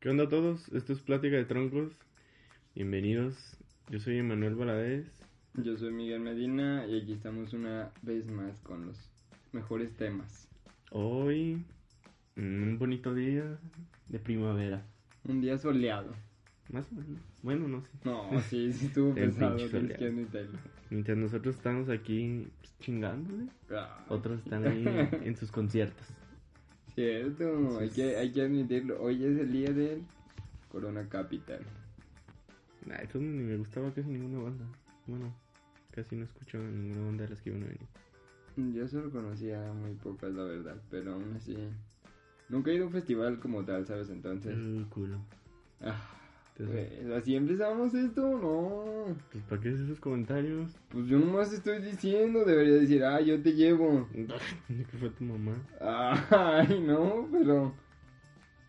¿Qué onda a todos? Esto es Plática de Troncos. Bienvenidos. Yo soy Emanuel Valadez. Yo soy Miguel Medina y aquí estamos una vez más con los mejores temas. Hoy, un bonito día de primavera. Un día soleado. Más o menos. Bueno, no sé. No, sí, sí estuvo pesado. Mientras nosotros estamos aquí pues, chingándole, Ah, otros están ahí en sus conciertos. Cierto, hay que, hay que admitirlo. Hoy es el día del Corona Capital. Nah, eso ni me gustaba casi ninguna banda. Bueno, casi no escucho ninguna banda de las que iban a venir. Yo solo conocía muy pocas, la verdad, pero aún así. Nunca he ido a un festival como tal, ¿sabes? Entonces. El culo. Ah, Entonces, pues, así empezamos esto, no. pues, ¿para qué haces esos comentarios? Pues yo nomás estoy diciendo, debería decir, ah, yo te llevo. que fue tu mamá. Ay, no, pero.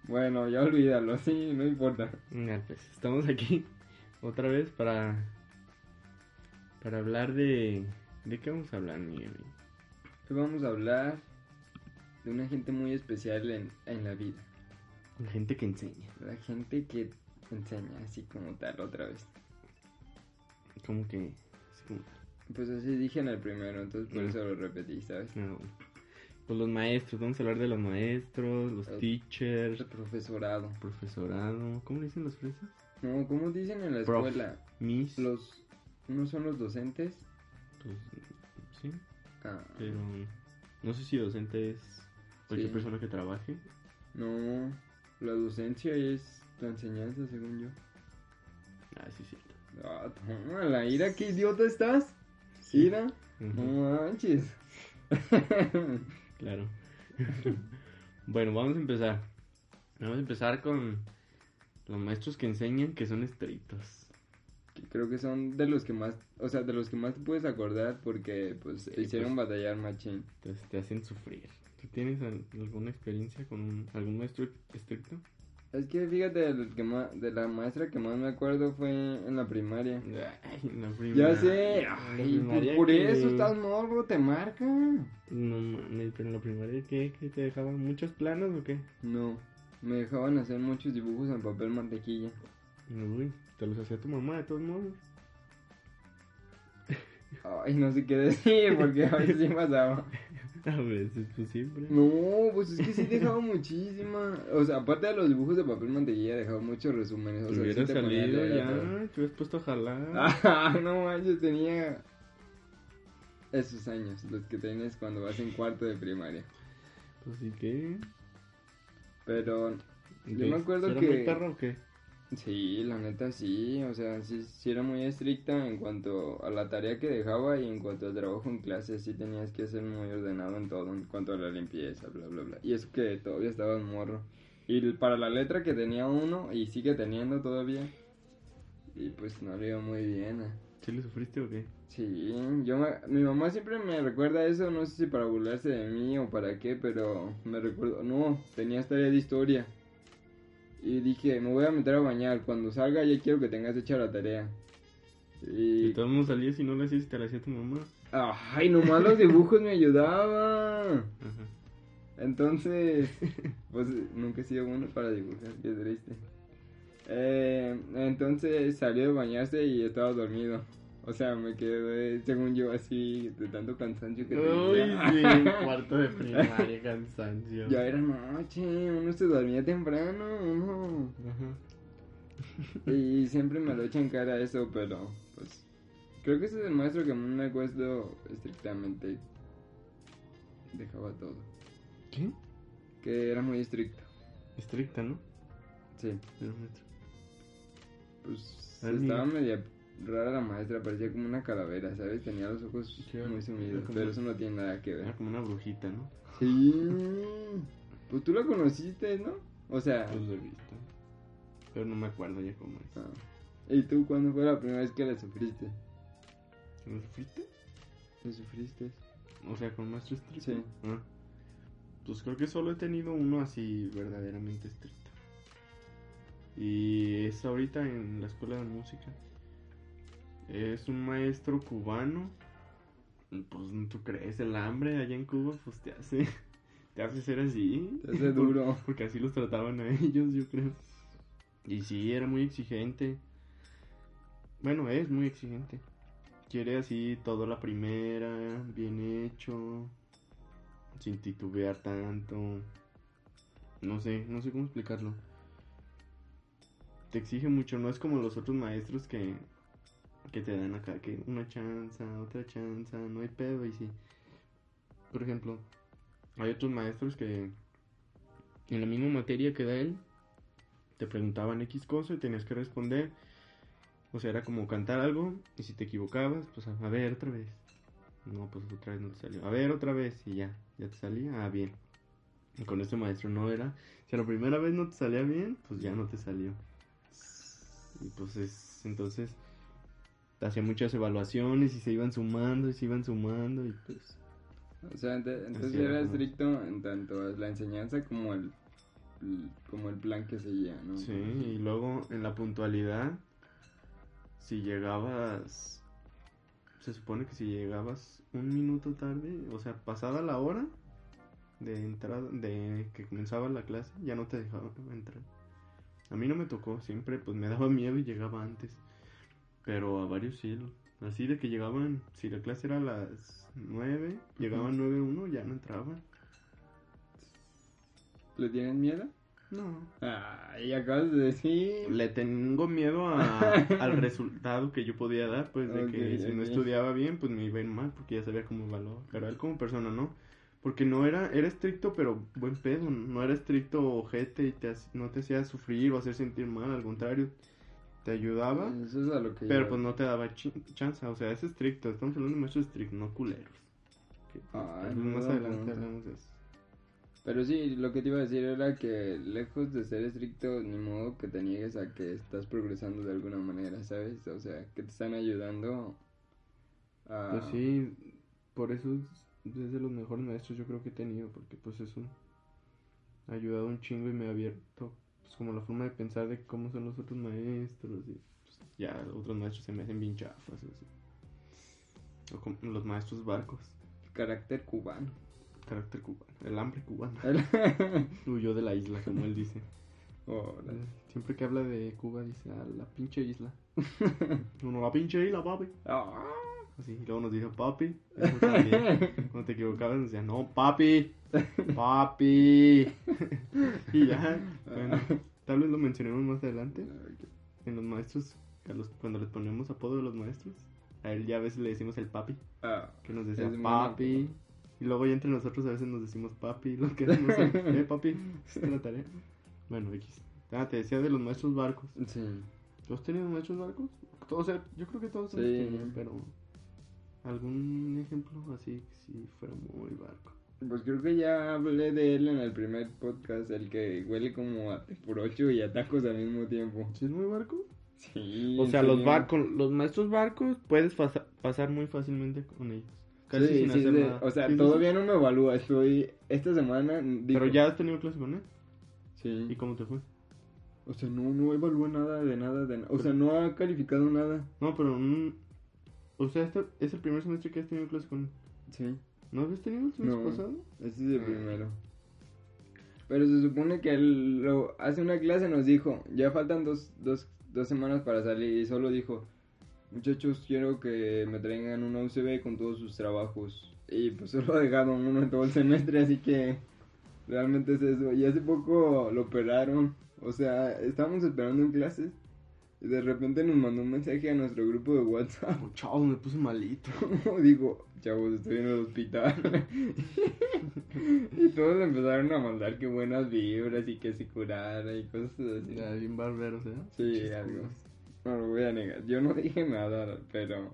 Bueno, ya olvídalo, sí, no importa. Ya, pues estamos aquí otra vez para para hablar de de qué vamos a hablar, Miguel. Hoy vamos a hablar de una gente muy especial en, en la vida. La gente que enseña, La gente que enseña así como tal otra vez. como que así como- Pues así dije en el primero, entonces por Mm. eso lo repetí, ¿sabes? no, pues los maestros, vamos a hablar de los maestros, los El- teachers, El profesorado. profesorado, ¿cómo le dicen los fresas? No, ¿cómo dicen en la Prof. escuela? Miss, Los. ¿No son los docentes? pues, sí, Ah, pero no sé si docente es cualquier Sí. persona que trabaje. no, la docencia es la enseñanza, según yo. Ah, sí, cierto. Ah, toma la ira, qué idiota estás. Ira, no manches. Claro. bueno, vamos a empezar. Vamos a empezar con los maestros que enseñan que son estrictos. Que Creo que son de los que más, o sea, de los que más te puedes acordar porque pues te Sí, hicieron pues. batallar machín. Entonces te hacen sufrir. ¿Tú tienes al- alguna experiencia con un- algún maestro estricto? Es que fíjate, del que más, de la maestra que más me acuerdo fue en la primaria. Ay, la Ya primaria. sé, En la ay, primaria por que- eso estás morro, te marca. No mames, pero en la primaria ¿qué? ¿Qué te dejaban muchos planos o qué? No, me dejaban hacer muchos dibujos en papel mantequilla. Uy, te los hacía tu mamá de todos modos. Ay, no sé qué decir porque a veces sí pasaba. A veces, pues siempre. No, pues es que sí dejaba muchísima. O sea, aparte de los dibujos de papel mantequilla, dejaba muchos resúmenes. O Te sea, sí hubiera te ponía a salido ya, todo. te hubieras puesto a jalar. Ah, no manches, tenía esos años, los que tienes cuando vas en cuarto de primaria. Pues sí que. Pero Yo me acuerdo ¿Sí era que- muy perro o qué? Sí, la neta sí, o sea, sí, sí era muy estricta en cuanto a la tarea que dejaba y en cuanto al trabajo en clase, sí tenías que ser muy ordenado en todo, en cuanto a la limpieza, bla, bla, bla. Y es que todavía estaba morro. Y para la letra que tenía uno, y sigue teniendo todavía, y pues no le iba muy bien. ah. ¿Sí le sufriste o qué? Sí, yo mi mamá siempre me recuerda eso, no sé si para burlarse de mí o para qué, pero me recuerdo, no, tenías tarea de historia. Y dije, me voy a meter a bañar, cuando salga ya quiero que tengas hecha la tarea. Y Y... todo el mundo salía si no le hacías, te la hacía tu mamá. Ay, nomás los dibujos me ayudaban. Ajá. Entonces, pues nunca he sido bueno para dibujar, qué triste. Eh, entonces salió de bañarse y estaba dormido. O sea, me quedé, según yo, así, de tanto cansancio que tenía. Uy, sí, cuarto de primaria, cansancio. Ya era noche, uno se dormía temprano, uno. Ajá. Y siempre me lo echan cara eso, pero pues creo que ese es el maestro que me acuerdo estrictamente. Dejaba todo. ¿Qué? Que era muy estricto. Estricta, ¿no? Sí, Pero maestro. pues A estaba media rara la maestra, parecía como una calavera, ¿sabes? Tenía los ojos Sí, muy sumidos, como- pero eso no tiene nada que Era ver. como una brujita, ¿no? Sí, pues tú la conociste, ¿no? O sea, Pues he visto. Pero no me acuerdo ya cómo es. ah. ¿y tú cuándo fue la primera vez que la sufriste? ¿Lo sufriste? ¿La sufriste? O sea, con maestro estricto. Sí. Ah. Pues creo que solo he tenido uno así verdaderamente estricto. Y es ahorita en la escuela de música. Es un maestro cubano. Pues tú crees, el hambre allá en Cuba pues te hace te hace ser así. Te hace duro. Porque así los trataban a ellos, yo creo. Y sí, era muy exigente. Bueno, es muy exigente. Quiere así todo la primera, bien hecho, sin titubear tanto. No sé, no sé cómo explicarlo. Te exige mucho, no es como los otros maestros que, que te dan acá, que una chanza, otra chanza, no hay pedo y sí. Por ejemplo, hay otros maestros que en la misma materia que da él, te preguntaban X cosa y tenías que responder. O sea, era como cantar algo y si te equivocabas, pues a, a ver otra vez. No, pues otra vez no te salió. A ver otra vez y ya, ya te salía. Ah, bien. Y con este maestro no era. Si a la primera vez no te salía bien, pues ya no te salió. Y pues es, entonces, hacía muchas evaluaciones y se iban sumando y se iban sumando y pues... O sea, entonces era, era estricto en tanto la enseñanza como el, el- como el plan que seguía, ¿no? Sí, y luego en la puntualidad, si llegabas, se supone que si llegabas un minuto tarde, o sea, pasada la hora de entrada, de que comenzaba la clase, ya no te dejaban entrar. A mí no me tocó, siempre pues me daba miedo y llegaba antes, pero a varios sí, así de que llegaban, si la clase era a las 9, llegaban 9.1, ya no entraban. ¿Le tienen miedo? No. Ay, acabas de decir. Le tengo miedo a- al resultado que yo podía dar, pues de que si no estudiaba bien, pues me iba a ir mal, porque ya sabía cómo evaluaba. Pero él como persona no, porque no era, era estricto, pero buen pedo, no era estricto ojete y te, no te hacía sufrir o hacer sentir mal, al contrario, te ayudaba, Eso es a lo que pero pues no te daba chi- chance, o sea, es estricto, estamos hablando de maestros estrictos, no culeros. Que, pues, Ay, vez muy más adelante hablamos de eso. Pero sí, lo que te iba a decir era que lejos de ser estricto, ni modo que te niegues a que estás progresando de alguna manera, ¿sabes? O sea, que te están ayudando a... Pues sí, por eso es es de los mejores maestros yo creo que he tenido, porque pues eso ha ayudado un chingo y me ha abierto pues como la forma de pensar de cómo son los otros maestros y pues, ya otros maestros se me hacen bien chafas así. O como los maestros barcos, Carácter cubano. carácter cubano, el hambre cubano. Huyó de la isla, como él dice. Órale. Siempre que habla de Cuba dice, a la pinche isla. Uno, la pinche isla, papi. Ah. Así, y luego nos dijo papi. Eso también. Cuando te equivocabas nos decían, no, papi. Papi. y ya, bueno, tal vez lo mencionemos más adelante. En los maestros, a los, cuando les ponemos apodo a los maestros, a él ya a veces le decimos el papi. Ah. Que nos decía papi. Y luego ya entre nosotros a veces nos decimos papi. Lo que no sé, eh, papi, hiciste la tarea. Bueno, X. Ah, te decía de los maestros barcos. Sí. ¿Tú has tenido maestros barcos? O sea, yo creo que todos Sí. pero algún ejemplo así que sí fuera muy barco. Pues creo que ya hablé de él en el primer podcast, el que huele como a por ocho y a tacos al mismo tiempo. ¿Sí es muy barco? Sí. O sea, los barcos, los maestros barcos puedes pasa- pasar muy fácilmente con ellos. Casi Sí, sin sí, hacer sí. nada. O sea, todavía sí. no me evalúa. Estoy esta semana. digo- Pero ya has tenido clase con él. Sí. ¿Y cómo te fue? O sea, no, no evalúa nada de nada de nada. O sea, no ha calificado nada. No, pero mm, o sea, este es el primer semestre que has tenido clase con él. Sí. ¿No habías tenido el semestre No. pasado? Este es el Ah. primero. Pero se supone que él lo, hace una clase nos dijo, ya faltan dos, dos, dos semanas para salir y solo dijo, muchachos quiero que me traigan una UCB con todos sus trabajos. Y pues solo ha dejado uno en todo el semestre, así que realmente es eso. Y hace poco lo operaron, o sea, estábamos esperando en clases y de repente nos mandó un mensaje a nuestro grupo de WhatsApp. Oh, chao, me puse malito. Digo, chavos, estoy en el hospital. y todos empezaron a mandar que buenas vibras y que se curara y cosas así. Ya, bien barberos, ¿eh? Sí, Pinches algo. No lo voy a negar. Yo no dije nada, pero.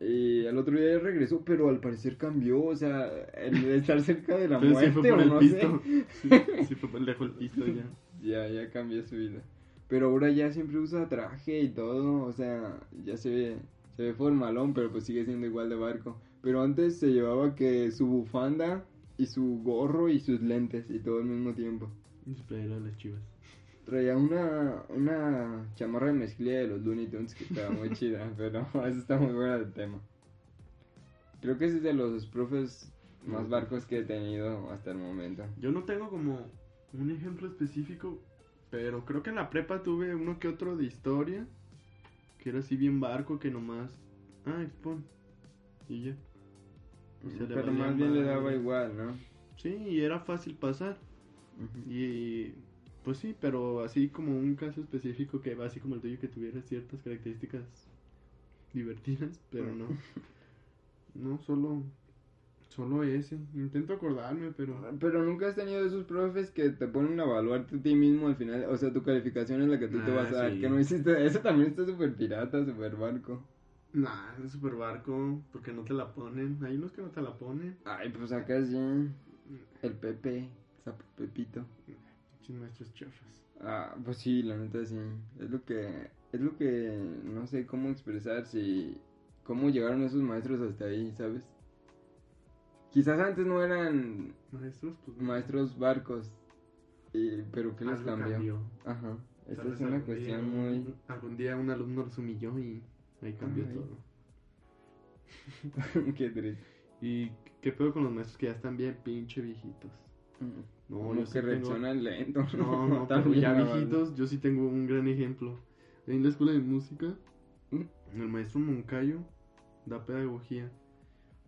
Y al otro día regresó, pero al parecer cambió. O sea, el de estar cerca de la sí muerte fue por o el no pisto. sé. Sí, sí fue por dejó el pisto ya. Ya, ya cambió su vida. Pero ahora ya siempre usa traje y todo, o sea, ya se ve, se ve formalón, pero pues sigue siendo igual de barco. Pero antes se llevaba que su bufanda y su gorro y sus lentes y todo al mismo tiempo. Y su playera de las chivas. Traía una, una chamarra de mezclilla de los Looney Tunes que estaba muy chida, pero eso está muy buena del tema. Creo que ese es de los profes más barcos que he tenido hasta el momento. Yo no tengo como un ejemplo específico, Pero creo que en la prepa tuve uno que otro de historia. Que era así bien barco que nomás. Ah, expon. Y ya. Y se le Pero más bien le daba igual, ¿no? Sí, y era fácil pasar. Y pues sí, pero así como un caso específico que va así como el tuyo que tuviera ciertas características divertidas, pero no. No, solo solo ese. Intento acordarme, pero Pero nunca has tenido esos profes que te ponen a evaluarte a ti mismo al final. O sea, tu calificación es la que tú te Ah, vas a dar. sí. Que no hiciste. Eso también está súper pirata, súper barco. nah, es super barco, porque no te la ponen. Hay unos que no te la ponen. Ay, pues acá sí. El Pepe, Sapo Pepito. Muchos maestros chafas. Ah, pues sí, la neta sí. Es lo que. Es lo que. No sé cómo expresar si. Cómo llegaron esos maestros hasta ahí, ¿sabes? Quizás antes no eran Maestros, pues maestros barcos. y- pero ¿qué les cambió? cambió. Ajá. Esta es una cuestión día- muy. Algún día un alumno los humilló y ahí cambió Ay. todo. Qué triste. ¿Y qué pedo con los maestros que ya están bien pinche viejitos? No, Como yo que sí tengo- reaccionan lento. No, no, pero ya viejitos, yo sí tengo un gran ejemplo. En la escuela de música, ¿Mm? el maestro Moncayo da pedagogía,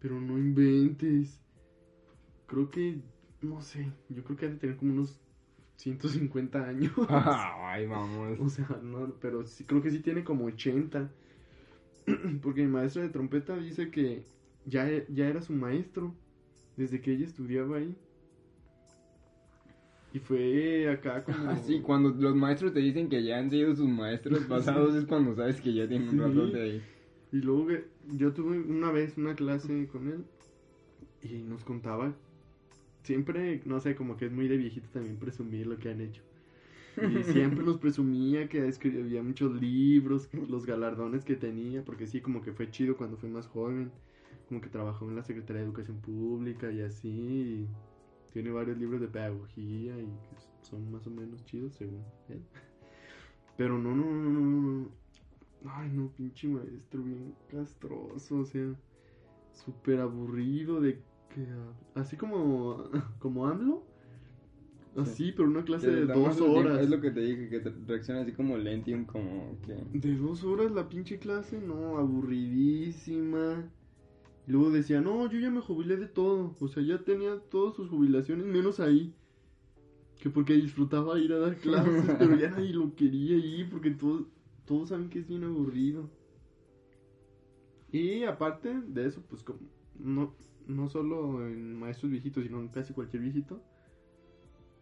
pero no inventes. Creo que, no sé, yo creo que ha de tener como unos 150 años. Ay, vamos. O sea, no, pero sí, creo que sí tiene como 80. Porque mi maestra de trompeta dice que ya, ya era su maestro desde que ella estudiaba ahí. Y fue acá como... Así, cuando los maestros te dicen que ya han sido sus maestros pasados es cuando sabes que ya tienen un Sí. ratote ahí. Y luego que yo tuve una vez una clase con él y nos contaba, siempre, no sé, como que es muy de viejito también presumir lo que han hecho. Y siempre nos presumía que escribía muchos libros, los galardones que tenía, porque sí, como que fue chido cuando fue más joven, como que trabajó en la Secretaría de Educación Pública y así, y tiene varios libros de pedagogía y que son más o menos chidos según él. Pero no, no, no, no, no. Ay, no, pinche maestro, bien castroso, o sea, súper aburrido de que... Así como, como AMLO. Así, pero una clase de dos horas. Es lo que te dije, que te reacciona así como Lentium, como que... De dos horas la pinche clase, no, aburridísima. Y luego decía, no, yo ya me jubilé de todo. O sea, ya tenía todas sus jubilaciones, menos ahí. Que porque disfrutaba ir a dar clases, pero ya nadie lo quería ir porque todos, todos saben que es bien aburrido. Y aparte de eso, pues como no, no solo en maestros viejitos, sino en casi cualquier viejito,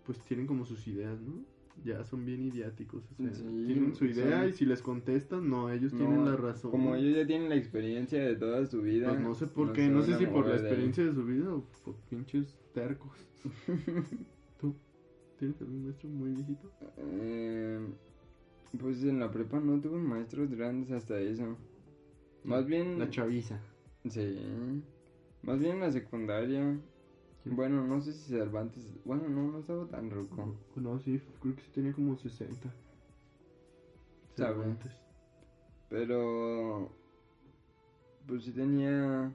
pues tienen como sus ideas, ¿no? Ya son bien idiáticos. O sea, Sí, tienen su idea y si les contestan, no, ellos No, tienen la razón. Como ellos ya tienen la experiencia de toda su vida. Pues no sé por no qué, no sé si por la experiencia de su vida o por pinches tercos. ¿Tú tienes algún maestro muy viejito? Eh, pues en la prepa no tuve maestros grandes hasta eso. Más bien... La chaviza. Sí. Más bien en la secundaria. Bueno, no sé si Cervantes. Bueno, no, no estaba tan roco. No, sí, creo que sí tenía como 60. Sabe. Cervantes. Pero. Pues sí tenía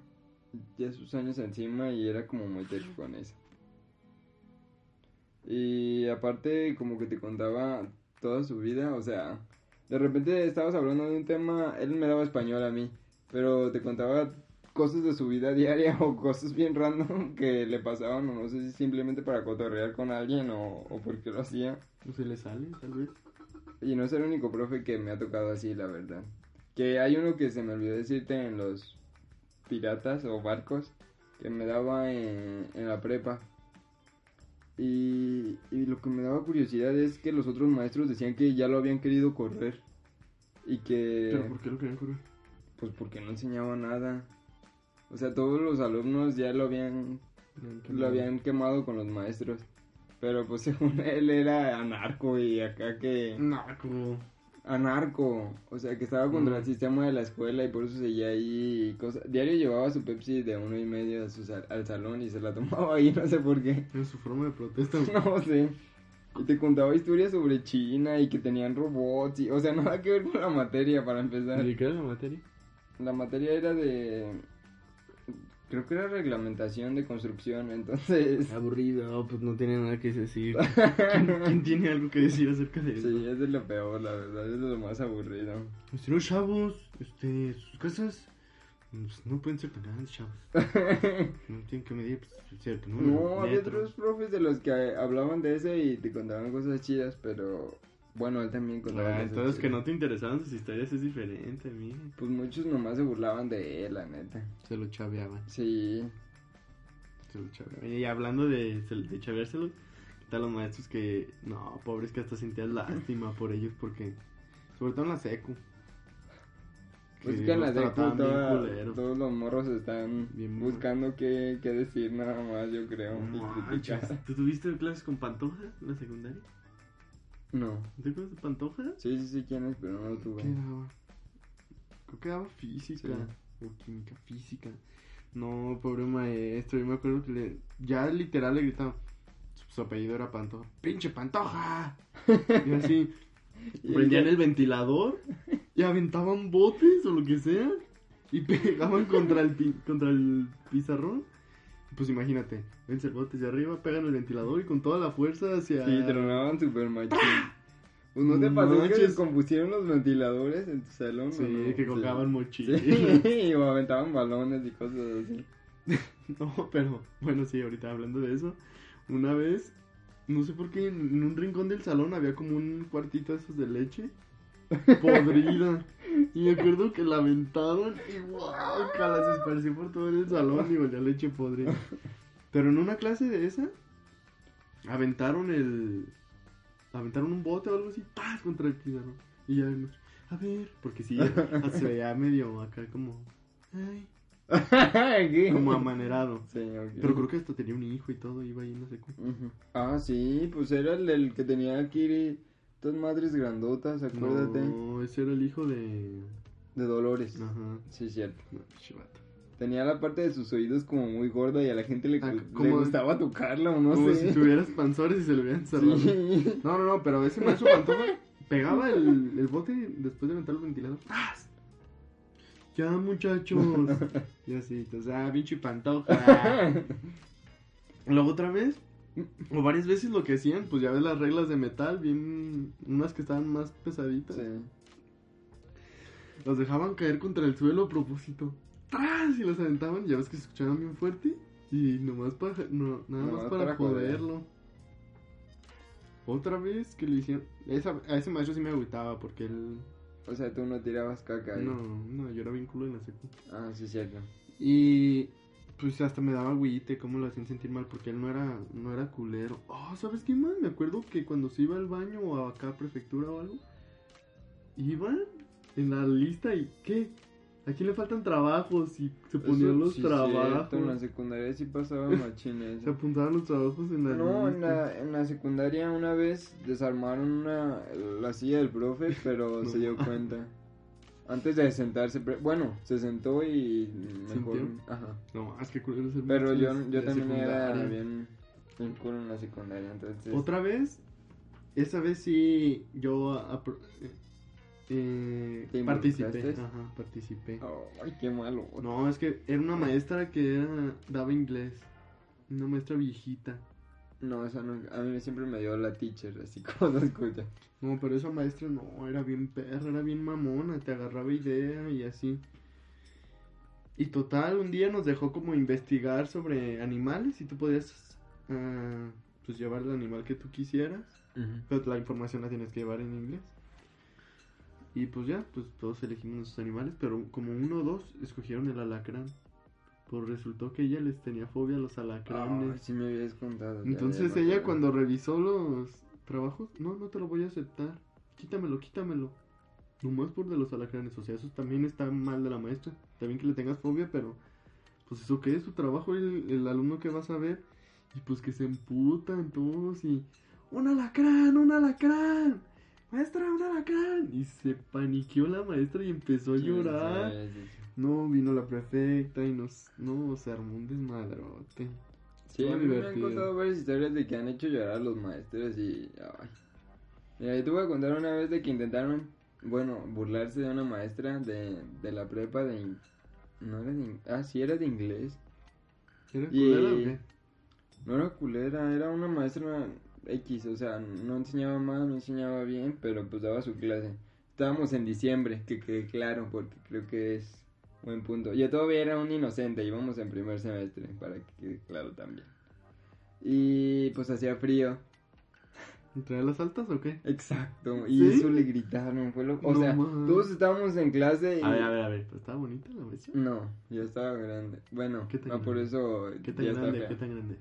ya sus años encima y era como muy techo con eso. Y aparte, como que te contaba toda su vida, o sea, de repente estabas hablando de un tema, él me daba español a mí, pero te contaba cosas de su vida diaria o cosas bien random que le pasaban, o no sé si simplemente para cotorrear con alguien o, o porque lo hacía. No se le sale, tal vez. Y no es el único profe que me ha tocado así, la verdad. Que hay uno que se me olvidó decirte en los piratas o barcos que me daba en, en la prepa. Y, y lo que me daba curiosidad es que los otros maestros decían que ya lo habían querido correr. Y que... ¿Pero por qué lo querían correr? Pues porque no enseñaba nada. O sea, todos los alumnos ya lo habían lo habían quemado con los maestros. Pero pues según él era anarco y acá que... Como. Anarco, o sea que estaba contra Mm. el sistema de la escuela y por eso seguía ahí y cosas. Diario llevaba su Pepsi de uno y medio a su sal- al salón y se la tomaba ahí, no sé por qué. Es su forma de protesta. No sé. Y te contaba historias sobre China y que tenían robots y, o sea, nada que ver con la materia para empezar. ¿De qué era la materia? La materia era de Creo que era reglamentación de construcción, entonces... Aburrido, pues no tiene nada que decir. ¿Quién, quién tiene algo que decir acerca de eso? Sí, es de lo peor, la verdad, es de lo más aburrido. Este, los chavos, este, sus casas pues, no pueden ser tan grandes, chavos. No tienen que medir, pues, es cierto, ¿no? No, había otros profes de los que hablaban de eso y te contaban cosas chidas, pero bueno, él también contaba Ah, entonces que no te interesaban sus historias es diferente, mí. Pues muchos nomás se burlaban de él, la neta. Se lo chaveaban. Sí, Se lo chaveaban. Y hablando de, de chaveárselo, ¿qué tal los maestros que, no, pobres que hasta sentías lástima por ellos porque, sobre todo en la secu. pues que en la secu toda- todos los morros están Bien buscando qué, qué decir nada más, yo creo. No ¿Tú tuviste clases con Pantoja en la secundaria? No, ¿Te acuerdas de Pantoja? sí, sí, sí, quién es, pero no lo tuve. ¿Qué daba? Creo que daba física Sí. o química, física. No, pobre maestro, yo me acuerdo que le, ya literal le gritaba. Su, su apellido era Pantoja. ¡Pinche Pantoja! Y así, prendían el ventilador y aventaban botes o lo que sea y pegaban contra el, pi- contra el pizarrón. Pues imagínate, vence el bote hacia arriba, pegan el ventilador y con toda la fuerza hacia... Sí, tronaban super machín. Pues no te pasó que descompusieron los ventiladores en tu salón. Sí, que colgaban mochilas. Sí, o aventaban balones y cosas así. No, pero bueno, sí, ahorita hablando de eso, una vez, no sé por qué, en un rincón del salón había como un cuartito esos de leche podrida. Y me acuerdo que la aventaron y guácala, se esparció por todo el salón y olía a leche podrida. Pero en una clase de esa, aventaron el. Aventaron un bote o algo así, ¡paz! contra el pizarrón. Y ya, no, a ver, porque sí, se veía medio acá como. Ay, como amanerado. Sí, ok. Pero creo que hasta tenía un hijo y todo, iba ahí la secu. Ujú. Ah, sí, pues era el, del que tenía aquí dos madres grandotas, acuérdate. No, ese era el hijo de. De Dolores. Ajá. Sí, cierto. No, chivato. Tenía la parte de sus oídos como muy gorda y a la gente le, Ah, le como- gustaba tocarla o no Como sé. si tuvieras panzores y se le hubieran cerrado. Sí. No, no, no, pero ese maestro Pantoja pegaba el, el bote después de aventar el ventilador. ¡Paz! Ya, muchachos. y así, entonces, ah, pinche Pantoja. Luego otra vez, o varias veces lo que hacían, pues ya ves las reglas de metal, bien. Unas que estaban más pesaditas. Sí. Los dejaban caer contra el suelo a propósito. ¡Tras! Y los aventaban, ya ves que se escuchaban bien fuerte. Y nomás para, no, nada Nomás más para, para joder. joderlo. Otra vez que le hicieron. Esa, a ese maestro sí me agüitaba porque él. O sea, tú no tirabas caca ahí. No, no, yo era bien culo en la secu. Ah, sí, cierto. Y pues hasta me daba agüite, cómo lo hacían sentir mal, porque él no era, no era culero. Oh, ¿sabes qué más? Me acuerdo que cuando se iba al baño o acá a prefectura o algo, iban en la lista y ¿qué? ¿A quién le faltan trabajos? Y se ponían Eso los sí, trabajos. cierto, en la secundaria sí pasaba machín Se apuntaban los trabajos en la No, en la, en la secundaria una vez desarmaron una, la silla del profe, pero No. se dio cuenta. Antes de sentarse, bueno, se sentó y mejor... ¿Sintió? Ajá. No, es que culero es el Pero yo, yo también era bien, bien culo en la secundaria, entonces... Otra vez, esa vez sí yo eh, ¿Te participé. Ajá, participé. Ay, qué malo. No, es que era una maestra que era, daba inglés. Una maestra viejita. No, esa no, a mí siempre me dio la teacher, así como se escucha. No, pero esa maestra no, era bien perra, era bien mamona, te agarraba idea y así. Y total, un día nos dejó como investigar sobre animales y tú podías ah, pues llevar el animal que tú quisieras, pero la información la tienes que llevar en inglés. Y pues ya, pues todos elegimos nuestros animales, pero como uno o dos escogieron el alacrán. Pues resultó que ella les tenía fobia a los alacranes. Ah, sí me habías contado. Entonces ella cuando revisó los trabajos, no, no te lo voy a aceptar. Quítamelo, quítamelo. Nomás por de los alacranes, o sea, eso también está mal de la maestra. También que le tengas fobia, pero pues eso que es su trabajo, el, el alumno que vas a ver. Y pues que se emputan todos y... ¡Un alacrán, un alacrán! ¡Maestra, un alacrán! Y se paniqueó la maestra y empezó a llorar. sí, sí, sí. No, vino la prefecta y nos... No, se armó un desmadrote. Sí, a mí me han contado varias historias de que han hecho llorar a los maestros y... Ay. Mira, yo te voy a contar una vez de que intentaron, bueno, burlarse de una maestra de, de la prepa de... in- No era de... in- Ah, sí, era de inglés. ¿Era Y- culera o qué? No era culera, era una maestra X, o sea, no enseñaba mal, no enseñaba bien, pero pues daba su clase. Estábamos en diciembre, que quede claro, porque creo que es buen punto. Yo todavía era un inocente, íbamos en primer semestre, para que quede claro también. Y pues hacía frío. ¿Traía las altas o qué? Exacto, y ¿Sí? eso le gritaron, fue lo... O No sea, todos estábamos en clase y... A ver, a ver, a ver. ¿Pero estaba bonita la maestra? No, ya estaba grande. Bueno, ¿Qué tan ah, por grande? eso ¿Qué tan ya está grande? fea. ¿Qué tan grande?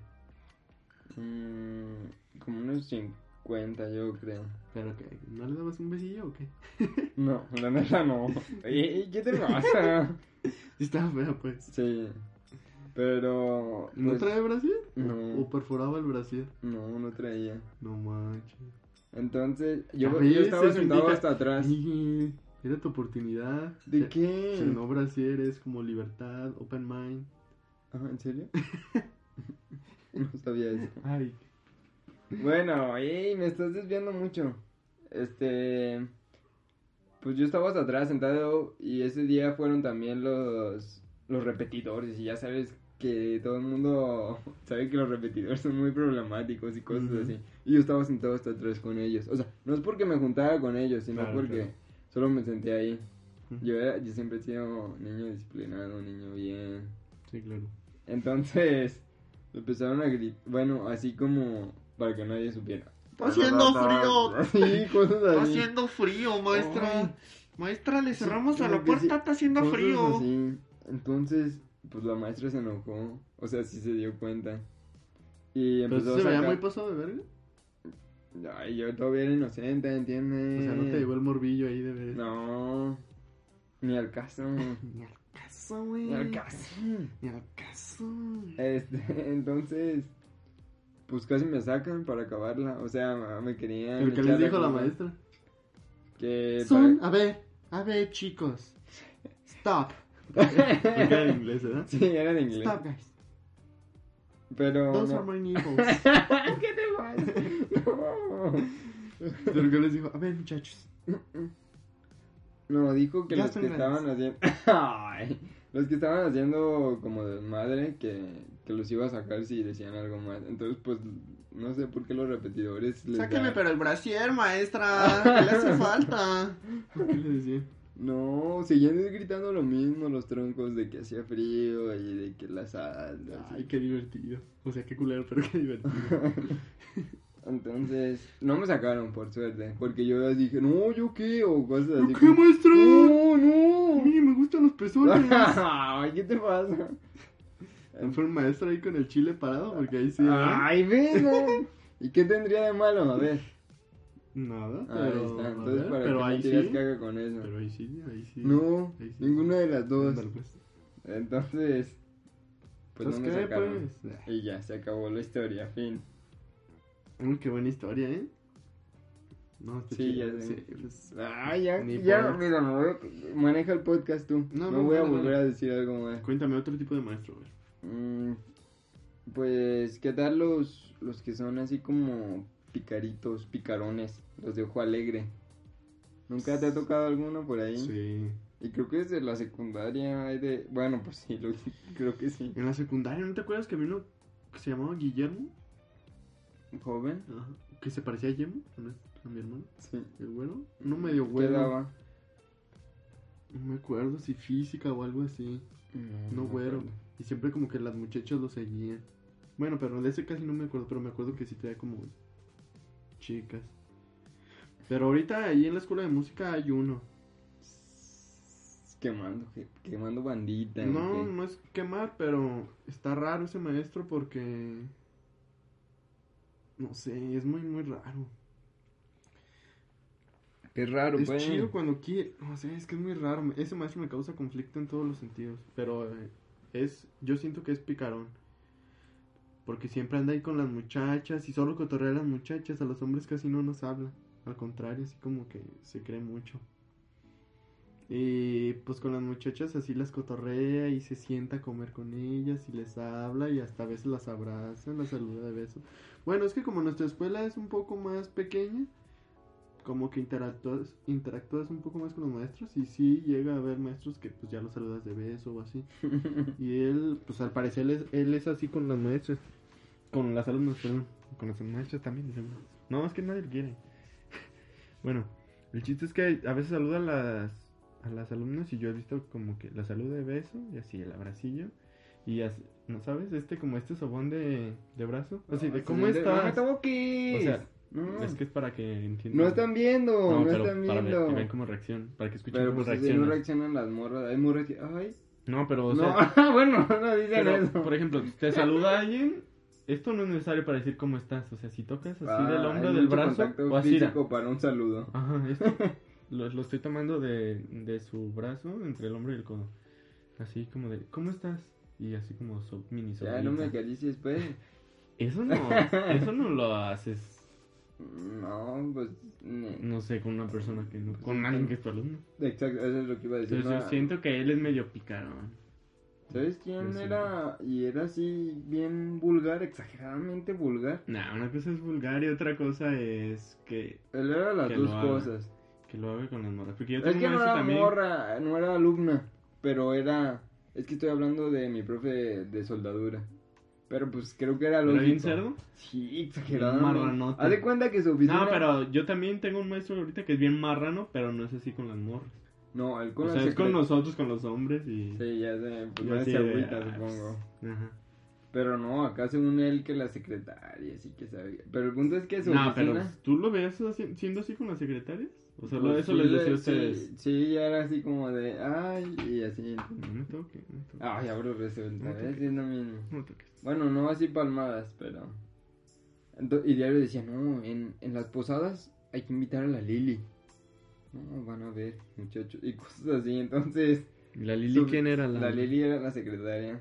Mm, como unos 50, yo creo. ¿Pero qué? ¿No le dabas un besillo o qué? No, la neta no. ¿Qué te pasa? Estaba fea, pues. Sí. Pero. ¿No pues, trae brasier? no. ¿O perforaba el brasier? No, no traía. No manches. Entonces, yo, yo estaba se sentado indica- hasta atrás. Era tu oportunidad. ¿De Se- qué? Se no brasier es como libertad, open mind. Ajá, ¿En serio? no sabía eso. Ay, Bueno, ey, me estás desviando mucho. Este. Pues yo estaba hasta atrás sentado y ese día fueron también los, los repetidores y ya sabes que todo el mundo sabe que los repetidores son muy problemáticos y cosas así. Y yo estaba sentado hasta atrás con ellos. O sea, no es porque me juntara con ellos, sino Claro, porque claro. solo me senté ahí. Yo, era, yo siempre he sido niño disciplinado, niño bien. sí, claro. Entonces, empezaron a gritar, bueno, así como para que nadie supiera. Está haciendo frío. Sí, cosas así. Está haciendo frío, maestra. Ay. Maestra, le Sí, cerramos a la puerta, sí, está haciendo frío. así. Entonces, pues la maestra se enojó. O sea, sí se dio cuenta. Y Pero empezó se a veía sacar... muy pasado de verga. Ay, yo todavía era inocente, ¿entiendes? O sea, no te llegó el morbillo ahí de ver. No, ni al caso. Ni al caso, güey. ni al caso. Ni al caso. Este, entonces, pues casi me sacan para acabarla. O sea, me querían. ¿Pero qué les dijo la maestra? Que Son, para- a ver, a ver, chicos. Stop. Porque era en inglés, ¿verdad? Sí, era en inglés. Stop, guys. Pero. Those no. are my nipples. ¿Qué te pasa? No. Pero qué les dijo, a ver, muchachos. No, dijo que Ya los que grandes. estaban haciendo. Ay, los que estaban haciendo como de madre que, que los iba a sacar si decían algo más. Entonces, pues, no sé por qué los repetidores. Les Sáqueme, da- pero el brasier, maestra. ¿Qué le hace falta? ¿Qué le decía? No, seguían gritando lo mismo los troncos de que hacía frío y de que las alas. Ay, qué divertido. O sea, qué culero, pero qué divertido. Entonces, no me sacaron por suerte, porque yo les dije, no, yo qué, o cosas así. ¿Qué, como, maestra? No, no. mí me gustan los pezones. ¿qué te pasa? Fue un maestro ahí con el chile parado, porque ahí sí. ¿verdad? Ay, ve, no. ¿Y qué tendría de malo? A ver. Nada, Ahí pero. está. a Entonces, ver, ¿para pero qué ahí sí. caga con eso? Pero ahí sí, ahí sí. No, Ahí sí. ninguna de las dos. Pues. Entonces, pues no me ¿qué, sacaron. pues? Y ya, se acabó la historia, fin. Mm, qué buena historia, ¿eh? No, está Sí, chido, ya sé. sí, pues, Ah, ya, ya, mira, me voy a- maneja el podcast tú. No, No, no, voy a volver a decir algo más. Cuéntame otro tipo de maestro, güey. Mm, pues, ¿qué tal los, los que son así como picaritos, picarones, los de ojo alegre? ¿Nunca te ha tocado alguno por ahí? Sí. Y creo que desde la secundaria hay de... Bueno, pues sí, lo- creo que sí. En la secundaria, ¿no te acuerdas que había uno que se llamaba Guillermo? ¿Joven? Ajá. Que se parecía a Yemo, a mi hermano. Sí. ¿El güero? No medio ¿Qué güero. daba? No me acuerdo si física o algo así. No, me güero. acuerdo. Y siempre como que las muchachas lo seguían. Bueno, pero de ese casi no me acuerdo, pero me acuerdo que sí tenía como chicas. Pero ahorita ahí en la escuela de música hay uno. Quemando, que- quemando bandita. No, ¿o qué? no es quemar, pero está raro ese maestro porque... No sé, es muy, muy raro. Qué raro, es pues. chido cuando quiere... No sé, es que es muy raro. Ese maestro me causa conflicto en todos los sentidos. Pero eh, es... Yo siento que es picarón. Porque siempre anda ahí con las muchachas y solo cotorrea a las muchachas. A los hombres casi no nos habla. Al contrario, así como que se cree mucho. Y pues con las muchachas así las cotorrea y se sienta a comer con ellas y les habla y hasta a veces las abraza, las saluda de beso. Bueno, es que como nuestra escuela es un poco más pequeña, como que interactúas, interactúas un poco más con los maestros y sí llega a haber maestros que pues ya los saludas de beso o así. y él, pues al parecer él es, él es así con las maestras, con las alumnas, perdón, con las maestras también. No, es que nadie lo quiere. bueno, el chiste es que a veces saluda a las, a las alumnas y yo he visto como que la saluda de beso y así el abracillo. Y así, ¿no sabes? Este como este sobón de, de brazo. Así, de cómo No me estás. toques. O sea, no, Es que es para que entiendan. no están viendo, no, pero están para ver- viendo. que vean como reacción, para que escuchen Pero cómo pues reaccionan. no reaccionan las morras. Hay morras que, ay, No, pero o no, sea, bueno, no dicen pero, eso. por ejemplo, te saluda alguien, esto no es necesario para decir cómo estás, o sea, si tocas así Ah, del hombro, del brazo, o así. físico para un saludo. Ajá, esto lo, lo estoy tomando de, de su brazo entre el hombro y el codo. Así como de, ¿cómo estás? Y así como so, mini Ya, no me acaricies, pues. Eso no, eso no lo haces, No, pues. ne- no sé, con una persona que no, con alguien que es tu alumno. Exacto, eso es lo que iba a decir. Entonces no, yo siento que él es medio picarón. ¿Sabes quién Yo era? Y era así, bien vulgar, exageradamente vulgar. Nah, una cosa es vulgar y otra cosa es que, Él era las dos haga. Que lo haga con las morras. Porque yo Es tengo que no era también. morra, no era alumna, pero era... Es que estoy hablando de mi profe de, de soldadura. Pero pues creo que era ¿Era lógico. bien cerdo? Sí, exagerado. marranote. Haz de cuenta que su oficina... No, pero yo también tengo un maestro ahorita que es bien marrano, pero no es así con las morras. No, él con o sea, es con nosotros, con los hombres y... Sí, ya sé, pues no de, agüita, ah, supongo. Ajá. Pero no, acá según él que la secretaria, sí que sabe. Pero el punto es que su No, pero oficina... ¿tú lo ves así- siendo así con las secretarias? O sea, pues, eso sí, les decía a sí, ustedes. Sí, ya era así como de, ay, y así. No me toques, no me toques. Ay, abro resulta, No mismo. No me toques. Bueno, no así palmadas, pero... Y diario decía, no, en, en las posadas hay que invitar a la Lili. No, van a ver, muchachos, y cosas así. Entonces, ¿Y ¿La Lili Su- quién era? la Lili era la secretaria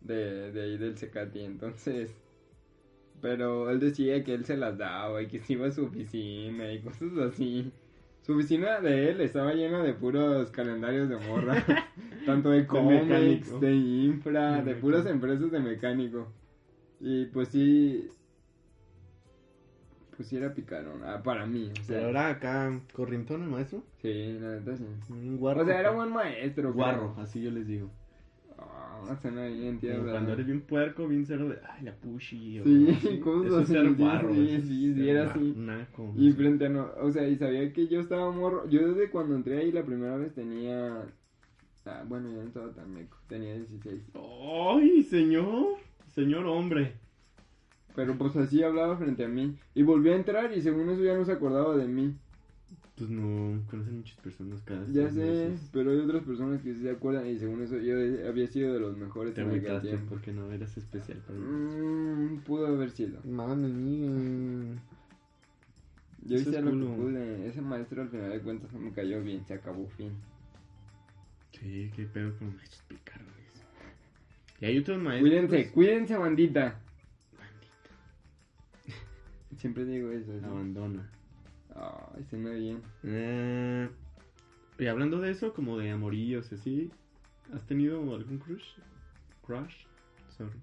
de, de ahí del Secati, entonces... Pero él decía que él se las daba y que se iba a su oficina y cosas así. Su oficina de él estaba llena de puros calendarios de morra. tanto de cómics, mecánico. de infra, De de puras empresas de mecánico. Y pues sí... Pues sí era picarón, ah, para mí. O sea, Pero era acá, corrientón el maestro. Sí, la neta sí. Un guarro. O sea, era buen maestro. Guarro, así yo les digo. Ah, tienes Como razón. cuando eres bien puerco, bien cerdo de, ay, la pushy. Sí, cosas así, sí, sí, sí, era así. naco, Y frente a no, o sea, y sabía que yo estaba morro. Yo desde cuando entré ahí la primera vez tenía. Ah, bueno, ya no estaba tan meco. Tenía 16. ¡Ay, señor! Señor hombre. Pero pues así hablaba frente a mí. Y volví a entrar y según eso ya no se acordaba de mí. Pues no, conocen muchas personas cada Ya sé, meses. pero hay otras personas que sí se acuerdan y según eso yo había sido de los mejores Te tiempo. porque no eras especial para mí. Mmm, pudo haber sido. Mami mía. Yo Eso hice es lo que pude. Ese maestro al final de cuentas no me cayó bien, se acabó fin. Sí, qué pedo con maestros picarones. Y hay otros maestros. Cuídense, cuídense, bandita. Bandita, Siempre digo eso. ¿sí? abandona. Ay, suena bien. Eh, y hablando de eso, como de amorillos y así, ¿has tenido algún crush? ¿Crush? Sorry.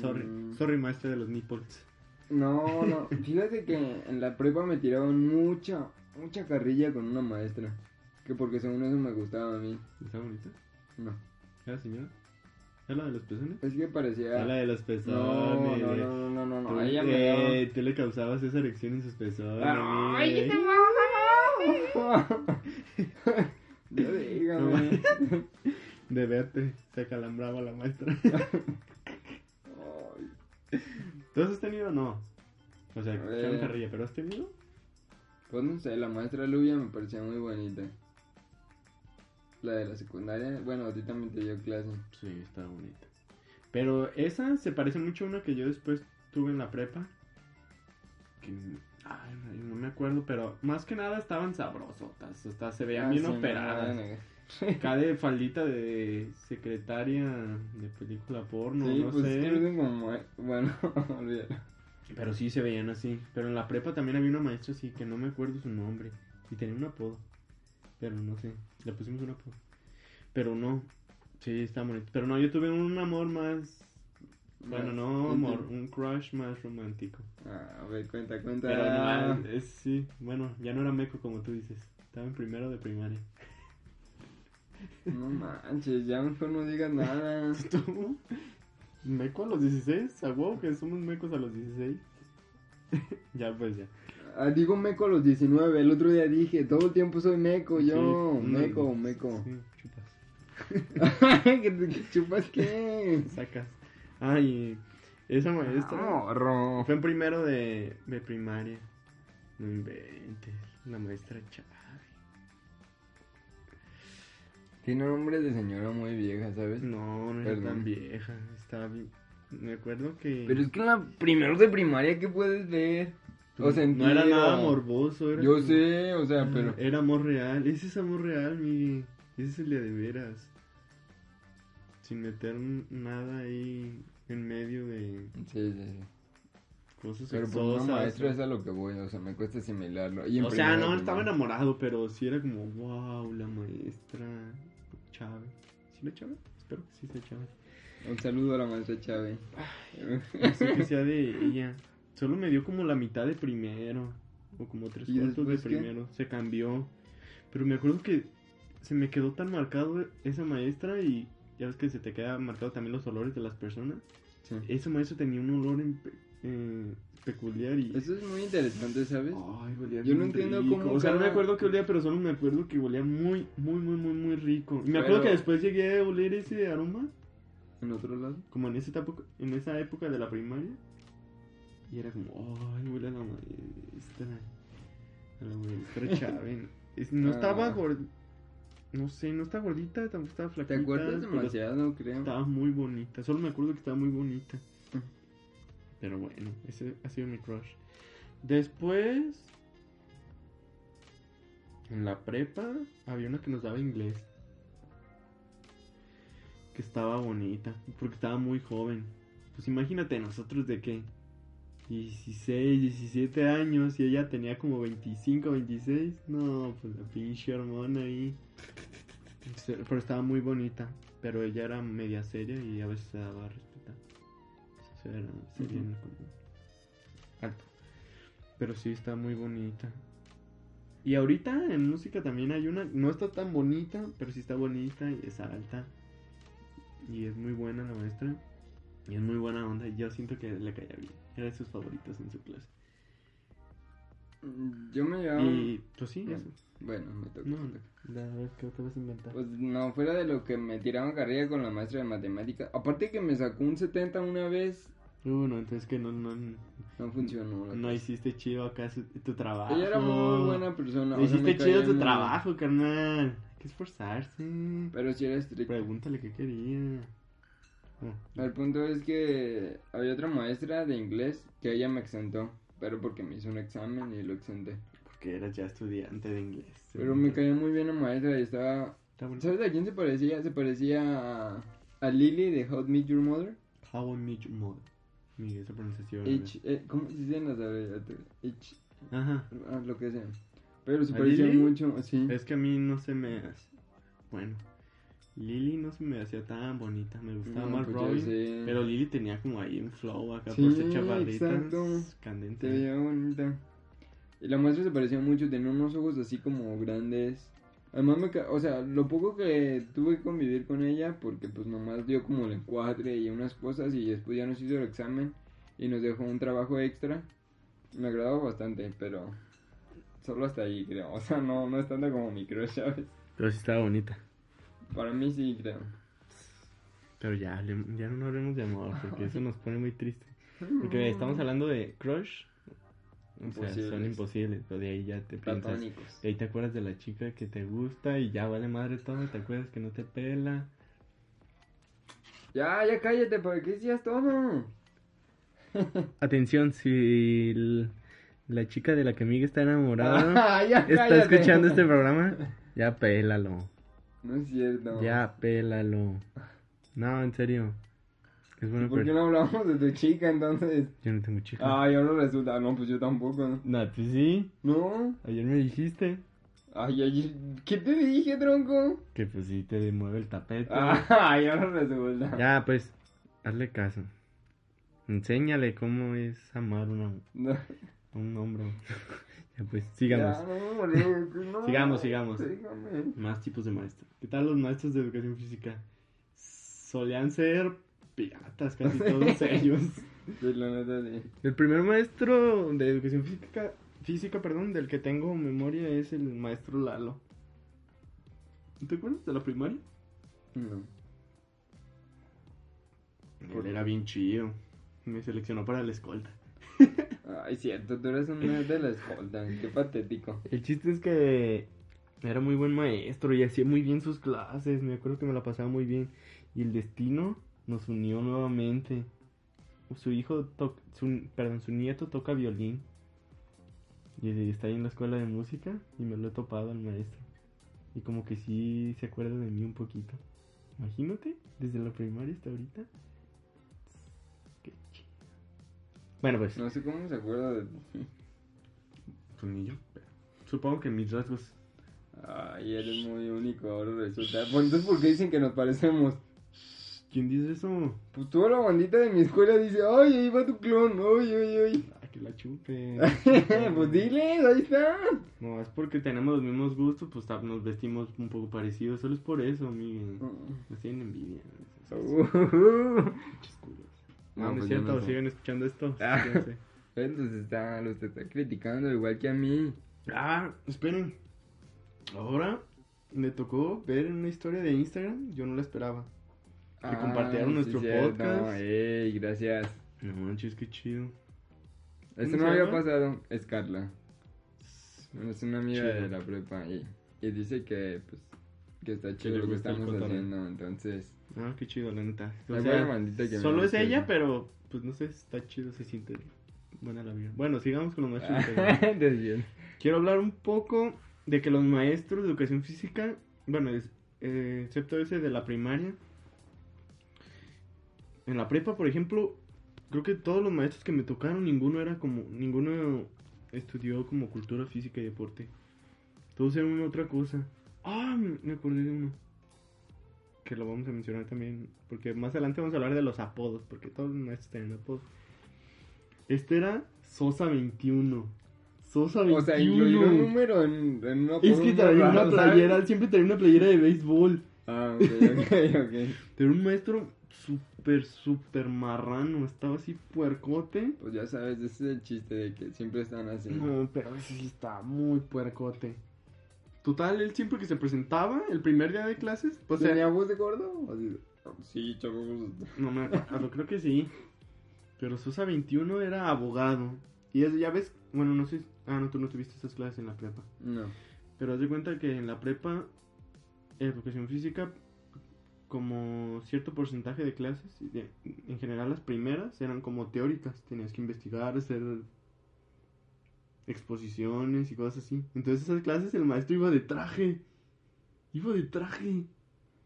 Sorry. Mm, Sorry, maestra de los nipples. No, no. Fíjate que en la prepa me tiraban mucha, mucha carrilla con una maestra. Que porque según eso me gustaba a mí. ¿Está bonita? No. ¿Era señora? ¿Es la de los pezones? Es que parecía. Es la de los pezones. No, no, no, no, no, no, no. Tú, ella me daba- eh, tú le causabas esa erección en sus pezones. Ay. ¿qué te pasa? Ya dígame. De verte, se acalambraba la maestra. ¿Tú has tenido o no? O sea, echaron carrilla, ¿pero has tenido? Pues no sé, la maestra Lubia me parecía muy bonita. La de la secundaria, bueno, a ti también te dio clase. Sí, está bonita. Pero esa se parece mucho a una que yo después tuve en la prepa. Que, ay, no me acuerdo, pero más que nada estaban sabrosotas. Hasta se veían Ah, bien sí, operadas. no, no, no. Acá de faldita de secretaria de película porno, sí, no pues sé. es que dicen como, bueno, olvídalo. Pero sí se veían así. Pero en la prepa también había una maestra así que no me acuerdo su nombre. Y tenía un apodo. Pero no sé. Le pusimos un apodo. Pero no. Sí, está bonito. Pero no, yo tuve un amor más. Bueno, no amor, un crush más romántico. Ah, a ver, cuenta, cuenta. Pero no, es, sí, bueno, ya no era meco como tú dices. Estaba en primero de primaria. No manches, ya mejor no digas nada. ¿Tú? ¿Meco a los 16? ¿A huevo que somos mecos a los 16? ya, pues ya. Ah, digo meco a los 19, el otro día dije, todo el tiempo soy meco, yo, Sí, meco, no, meco. Sí, chupas. ¿Qué chupas qué? Sacas. Ay, esa maestra. Morro. Fue en primero de, de primaria. No inventes. La maestra Chávez. Tiene nombre de señora muy vieja, ¿sabes? No, no Perdón. tan vieja. Estaba bien. Me acuerdo que. Pero es que en la primero de primaria, ¿qué puedes ver? O no era nada morboso. Era Yo como- sé, o sea, pero... Era amor real. Ese es amor real, Miguel. Ese es el de de veras. Sin meter nada ahí en medio de Sí, sí, sí. cosas Pero por sexosas. una maestra es a lo que voy, o sea, me cuesta asimilarlo. Y O sea, no de estaba enamorado, pero sí era como, wow, la maestra Chávez. ¿Sí la Chávez? Espero que sí sea Chávez. Un saludo a la maestra Chávez. No sé que sea de ella. Solo me dio como la mitad de primero. O como tres ¿Y cuartos de después qué? primero. Se cambió. Pero me acuerdo que se me quedó tan marcado esa maestra y ya ves que se te queda marcado también los olores de las personas. Sí. Esa maestra tenía un olor en- eh, peculiar y... Eso es muy interesante, ¿sabes? Ay, olía Yo no entiendo rico. cómo O sea, no me acuerdo que olía, pero solo me acuerdo que olía muy, muy, muy, muy, muy rico. Y me acuerdo Pero- que después llegué a oler ese aroma, ¿En otro lado? como en esa, época, en esa época de la primaria. Y era como, ay, huele a la maestra. A la maestra Chávez. Es- no Ah. estaba gordita. No sé, no estaba gordita, tampoco estaba ¿Te flaquita. acuerdas pero demasiado, creo? Estaba muy bonita. Solo me acuerdo que estaba muy bonita. Pero bueno, ese ha sido mi crush. Después, en la prepa, había una que nos daba inglés. Que estaba bonita, porque estaba muy joven. Pues imagínate nosotros de qué? 16, 17 años y ella tenía como 25, 26. No, pues la pinche hormona ahí. Pero estaba muy bonita. Pero ella era media seria y a veces se daba a respetar. O sea, era seria Ujú. como alto. Pero sí está muy bonita. Y ahorita en música también hay una, no está tan bonita, pero sí está bonita y es alta. Y es muy buena la maestra. Y es muy buena onda. Yo siento que le caía bien. Era de sus favoritos en su clase. Mm, Yo me llevaba... Y pues sí, Bueno, eso. Bueno, me toca. No, no. A ver, ¿qué te vas a inventar? Pues no, fuera de lo que me tiraban carrilla con la maestra de matemáticas. Aparte que me sacó un 70 una vez, Uh, no, entonces que no, no, no funcionó. no cosa. hiciste chido acá su- tu trabajo. Ella era muy buena persona. No hiciste chido tu trabajo, carnal. Hay que esforzarse. Pero sí era estricta. Pregúntale qué quería. El punto es que había otra maestra de inglés que ella me exentó, pero porque me hizo un examen y lo exenté. porque eras ya estudiante de inglés. Pero me caía muy bien la maestra y estaba... ¿Sabes a quién se parecía? Se parecía a, a Lily de How to Meet Your Mother. How I Met Your Mother. Mira esa pronunciación. H, eh, ¿Cómo se dicen las? H, Ajá. ah, lo que sea. Pero se ¿A parecía mucho, sí. Es que a mí no se me hace. Bueno, Lily no se me hacía tan bonita. Me gustaba No, más pues Robin. Pero Lily tenía como ahí un flow acá Sí, por ser chaparrita. Candente. Se veía bonita. Y la maestra se parecía mucho, tenía unos ojos así como grandes. Además, me o sea, lo poco que tuve que convivir con ella, porque pues nomás dio como el encuadre y unas cosas, y después ya nos hizo el examen y nos dejó un trabajo extra. Me agradaba bastante, pero solo hasta ahí creo. O sea, no, no es tanto como mi crush, ¿sabes? Pero sí estaba bonita. Para mí sí creo. Pero ya, ya no hablemos de amor, porque eso nos pone muy triste. Porque estamos hablando de crush. O sea, son Imposibles. pero de ahí ya te piensas. De ahí te acuerdas de la chica que te gusta y ya vale madre todo, te acuerdas que no te pela. Ya, ya cállate, ¿para qué decías todo? Atención, si el- la chica de la que Miguel está enamorado Ah, ya está escuchando este programa, ya pélalo. No es cierto. Ya pélalo. No, en serio. Es ¿Y bueno, ¿Por qué no hablamos de tu chica entonces? yo no tengo chica. Ay, ahora resulta. No, pues yo tampoco. No, pues sí. No. Ayer me dijiste Ay, ay, ¿qué te dije, tronco? que pues sí te mueve el tapete. Ay, ahora resulta. Ya, pues, hazle caso. Enséñale cómo es amar una, No. a un hombre. Pues, sigamos. Ya, no. Sigamos, sigamos. Déjame. Más tipos de maestros. ¿Qué tal los maestros de educación física? Solían ser piratas casi todos ellos. Sí, la neta, sí. El primer maestro de educación física, física, perdón, del que tengo memoria es el maestro Lalo. ¿No te acuerdas de la primaria? No. Él era bien chido. Me seleccionó para la escolta. Ay, cierto, tú eres un nerd de la escolta. Qué patético. El chiste es que era muy buen maestro y hacía muy bien sus clases. Me acuerdo que me la pasaba muy bien. Y el destino nos unió nuevamente. Su hijo, to- su, perdón, su nieto toca violín. Y está ahí en la escuela de música y me lo he topado al maestro. Y como que sí se acuerda de mí un poquito. Imagínate, desde la primaria hasta ahorita. Bueno, pues. No sé cómo se acuerda de ti. Pues ni yo, pero supongo que mis rasgos. Ay, eres muy único ahora resulta. Pues entonces, ¿por qué dicen que nos parecemos? ¿Quién dice eso? Pues toda la bandita de mi escuela dice, ay, ahí va tu clon, ay, ay, ay. Ah, que la chupe. pues diles, ahí está. No, es porque tenemos los mismos gustos, pues nos vestimos un poco parecidos. Solo es por eso, amigo. Nos tienen envidia. Uh, Pinches culos. No, No, no es pues cierto, no siguen escuchando esto. Ah. Fíjense. Entonces está, lo está criticando igual que a mí. Ah, esperen. Ahora me tocó ver una historia de Instagram. Yo no la esperaba. Que compartieron nuestro podcast. Ey, gracias. No manches, qué chido. Esto no había pasado. Es Carla. Es una amiga Chido. de la prepa y, y dice que, pues, que está chido lo que estamos haciendo. Entonces, Ah, qué chido, la neta. O sea, que solo es ella, pero pues no sé, está chido, se siente buena la vida. Bueno, sigamos con los maestros. de educación. Desde Quiero hablar un poco de que los maestros de educación física, bueno, es- eh, excepto ese de la primaria, en la prepa, por ejemplo, creo que todos los maestros que me tocaron, ninguno era como, ninguno estudió como cultura física y deporte. Todos eran una otra cosa. Ah, me acordé de uno. Que lo vamos a mencionar también, porque más adelante vamos a hablar de los apodos, porque todos los maestros tienen apodos. Este era Sosa 21. Sosa 21. O sea, incluir un número en, en una Es que traía una playera, siempre traía una playera de béisbol. Ah, ok, ok, ok. Pero un maestro súper, súper marrano. Estaba así puercote. Pues ya sabes, ese es el chiste de que siempre están así. No, pero ese sí estaba muy puercote. Total, él siempre que se presentaba, el primer día de clases, pues ¿Tenía voz de gordo? Así, sí, chavos. No me acuerdo, creo que sí. Pero Sosa 21 era abogado. Y es- ya ves, bueno, no sé. Ah, no, tú no tuviste esas clases en la prepa. No. Pero haz de cuenta que en la prepa, educación física, como cierto porcentaje de clases, en general las primeras eran como teóricas. Tenías que investigar, hacer exposiciones y cosas así. Entonces esas clases el maestro iba de traje. Iba de traje.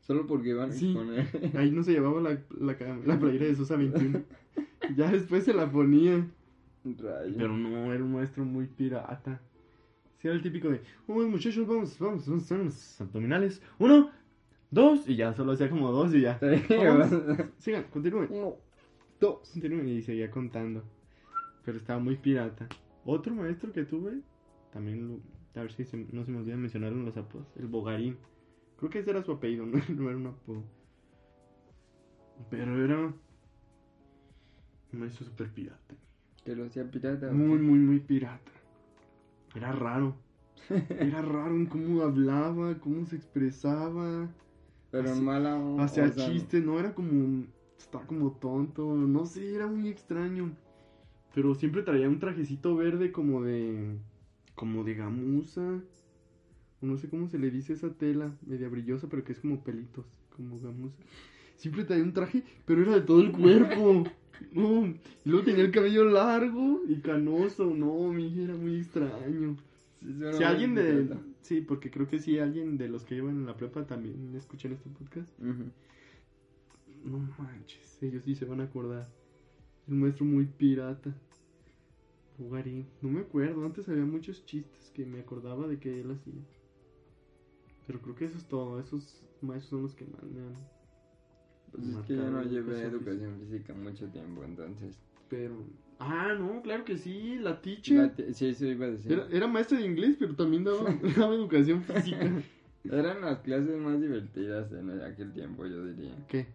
Solo porque iban a Sí. exponer. Ahí no se llevaba la, la, la playera de Sosa 21. ya después se la ponía. Rayo. Pero no, era un maestro muy pirata. Sí, era el típico de, oh, muchachos, vamos, vamos, vamos a unos abdominales. Uno, dos, y ya, solo hacía como dos y ya. Vamos, sigan, continúen. Uno, Dos. Continúen y seguía contando. Pero estaba muy pirata. Otro maestro que tuve, también, lo- a ver si se- no se me olvida mencionar en los apodos, el Bogarín. Creo que ese era su apellido, no, no era un apodo. Pero era un maestro super pirata. Que lo hacía pirata. Muy, muy, muy pirata. Era raro. Era raro en cómo hablaba, cómo se expresaba. Pero en mala onda. Hacía o sea, chistes, no era como. Estaba como tonto. No sé, era muy extraño. Pero siempre traía un trajecito verde como de. como de gamuza. O no sé cómo se le dice esa tela, media brillosa, pero que es como pelitos, como gamuza. Siempre traía un traje, pero era de todo el cuerpo. No, y luego tenía el cabello largo y canoso. No, mi era muy extraño. sí Si alguien de. Sí, porque creo que sí, alguien de los que iban en la prepa también escuchan este podcast. No manches, ellos sí se van a acordar. El maestro muy pirata. Jugarín. No me acuerdo, antes había muchos chistes que me acordaba de que él hacía. Pero creo que eso es todo, esos maestros son los que más me han... Pues es que yo no llevé educación física mucho tiempo, entonces. pero... Ah, no, claro que sí, la teacher. La te- sí, eso iba a decir. Era, era maestra de inglés, pero también daba, daba educación física. Eran las clases más divertidas en aquel tiempo, yo diría. ¿Qué?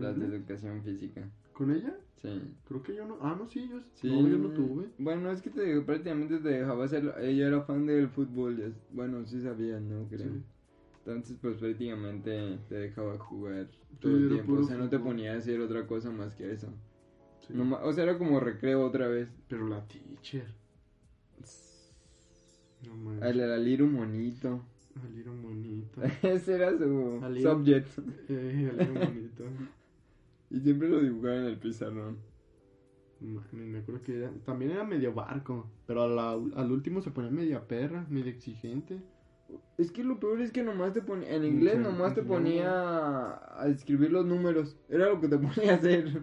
Las de educación física. ¿Con ella? Sí. Creo que yo no. Ah, no, sí, yo, Sí. no, yo no tuve. Bueno, es que te, prácticamente te dejaba hacer. Ella era fan del fútbol. ya- Bueno, sí sabía, ¿no? Creo. Sí. Entonces, pues prácticamente te dejaba jugar todo Sí, el tiempo. O sea, no te ponía a hacer otra cosa más que eso. Noma- o sea, era como recreo otra vez. Pero la teacher. No manches. El de la Liru Monito. Salieron bonito. Ese era su Aliro. subject. eh, salieron bonito. Y siempre lo dibujaba en el pizarrón. Me acuerdo que era, también era medio barco. Pero a la- al último se ponía media perra, medio exigente. Es que lo peor es que nomás te ponía, en inglés nomás te ponía a escribir los números. Era lo que te ponía a hacer.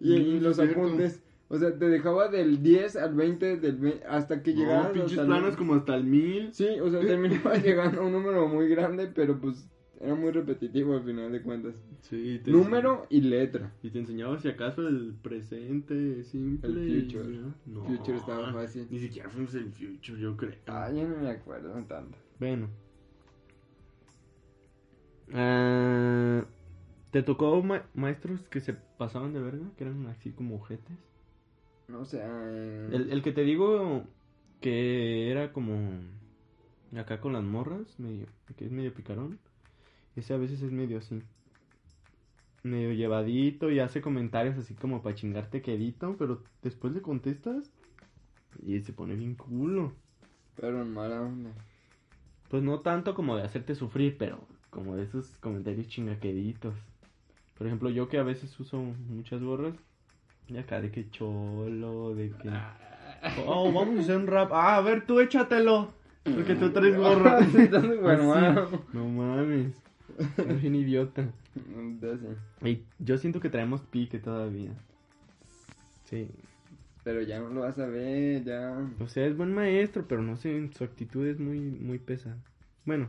Y, los cierto. apuntes. O sea, te dejaba del 10 al 20, del ve- hasta que llegabas No, pinches hasta el- planos como hasta el mil. Sí, o sea, terminabas llegando a un número muy grande, pero pues era muy repetitivo al final de cuentas. Sí, te Número y letra. Y te enseñaba si acaso el presente simple. El y future. ya. No, Future estaba fácil. Ni siquiera fuimos el future, yo creo. Ah, yo no me acuerdo tanto. Bueno. Ah, ¿Te tocó ma- maestros que se pasaban de verga? Que eran así como ojetes. No sé. eh, El, el que te digo que era como acá con las morras, medio, que es medio picarón. Ese a veces es medio así. Medio llevadito y hace comentarios así como para chingarte quedito, pero después le contestas y se pone bien culo. Pero en mala onda. Pues no tanto como de hacerte sufrir, pero como de esos comentarios chingaqueditos. Por ejemplo, yo que a veces uso muchas gorras, y acá de que cholo, de que... Oh, vamos a hacer un rap. Ah, a ver, tú échatelo. Porque tú traes gorra. Ah. No mames. Eres bien idiota. Y yo siento que traemos pique todavía. Sí. pero ya no lo vas a ver, ya. O sea, es buen maestro, pero no sé, su actitud es muy, muy pesada. Bueno,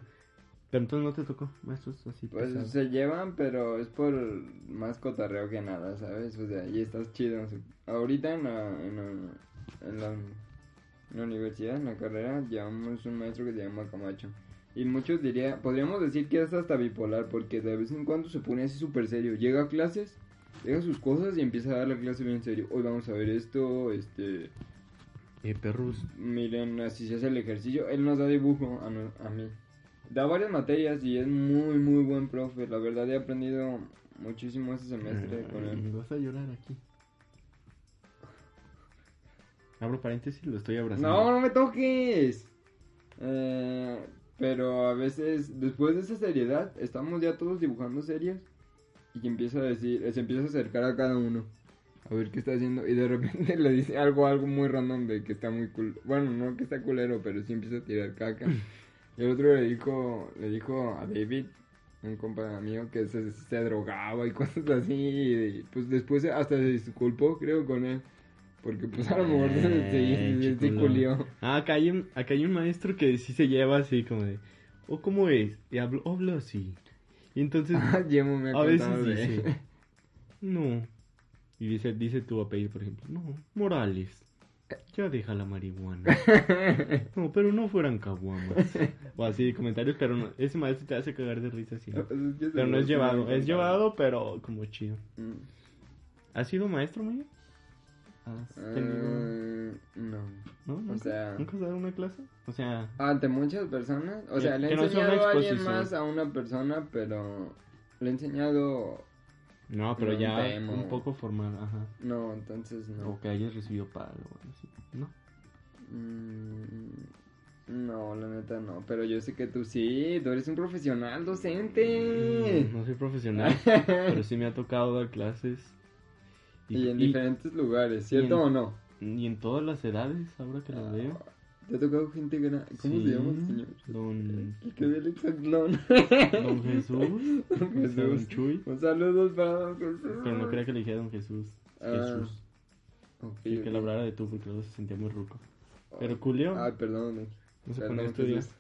pero entonces no te tocó maestros así Pues pesados. se llevan, pero es por más cotarreo que nada, ¿sabes? O sea, y estás chido. Ahorita en la, en la, en la, en la universidad, en la carrera, llevamos un maestro que se llama Camacho. Y muchos diría, podríamos decir que es hasta bipolar, porque de vez en cuando se pone así súper serio. Llega a clases, llega a sus cosas y empieza a dar la clase bien serio. Hoy vamos a ver esto, este, Eh, perros. miren, así se hace el ejercicio. Él nos da dibujo a, no- a mí. Da varias materias y es muy, muy buen profe. La verdad he aprendido muchísimo este semestre con Ay, él. Vas a llorar aquí. Abro paréntesis, lo estoy abrazando. No, no me toques. Eh, pero a veces, después de esa seriedad, estamos ya todos dibujando serios. Y empieza a decir, se empieza a acercar a cada uno. A ver qué está haciendo. Y de repente le dice algo, algo muy random de que está muy cool. Bueno, no que está culero, pero sí empieza a tirar caca. Y el otro le dijo, le dijo a David, un compa mío, que se, se drogaba y cosas así. Y pues después hasta se disculpó, creo, con él. Porque pues a lo mejor se, se, se- culió. Ah, acá hay, un, acá hay un maestro que sí se lleva así como de... ¿O cómo es? Y hablo, hablo así. Y entonces Yemo me a veces de dice... No. Y dice, dice tu apellido, por ejemplo. No, Morales. Ya deja la marihuana. No, pero no fueran caguamas. O así, comentarios, pero no, ese maestro te hace cagar de risa así. Pero no es llevado, es llevado, pero como chido. Mm. ¿Has sido maestro, Maya? ¿Has tenido...? Ah, no. ¿No? ¿Nunca? sea- ¿Nunca has dado una clase? O sea... Ante muchas personas. O Que- sea, le he no enseñado a alguien más a una persona, pero le he enseñado. No, pero No, ya demo. un poco formal, ajá. No, entonces no. O que hayas recibido pago o así. ¿No? Mm, no, la neta no. Pero yo sé que tú sí. Tú eres un profesional docente. Mm, No soy profesional, pero sí me ha tocado dar clases. Y, en diferentes lugares, ¿cierto y en- o no? y en todas las edades, ahora que las veo. ¿Te ha tocado gente grande? ¿Cómo Sí, se llama el señor? Don, El que ve el hexatlón. don Jesús. Don sea, Don Jesús. Chuy. Un saludo para Don Jesús. Pero no quería que le dijera Don Jesús. Ah, Jesús. ok, Y que le hablara de tú porque luego se sentía muy ruco. Pero Julio Ay, perdón. no se pone a estudiar. Jesús.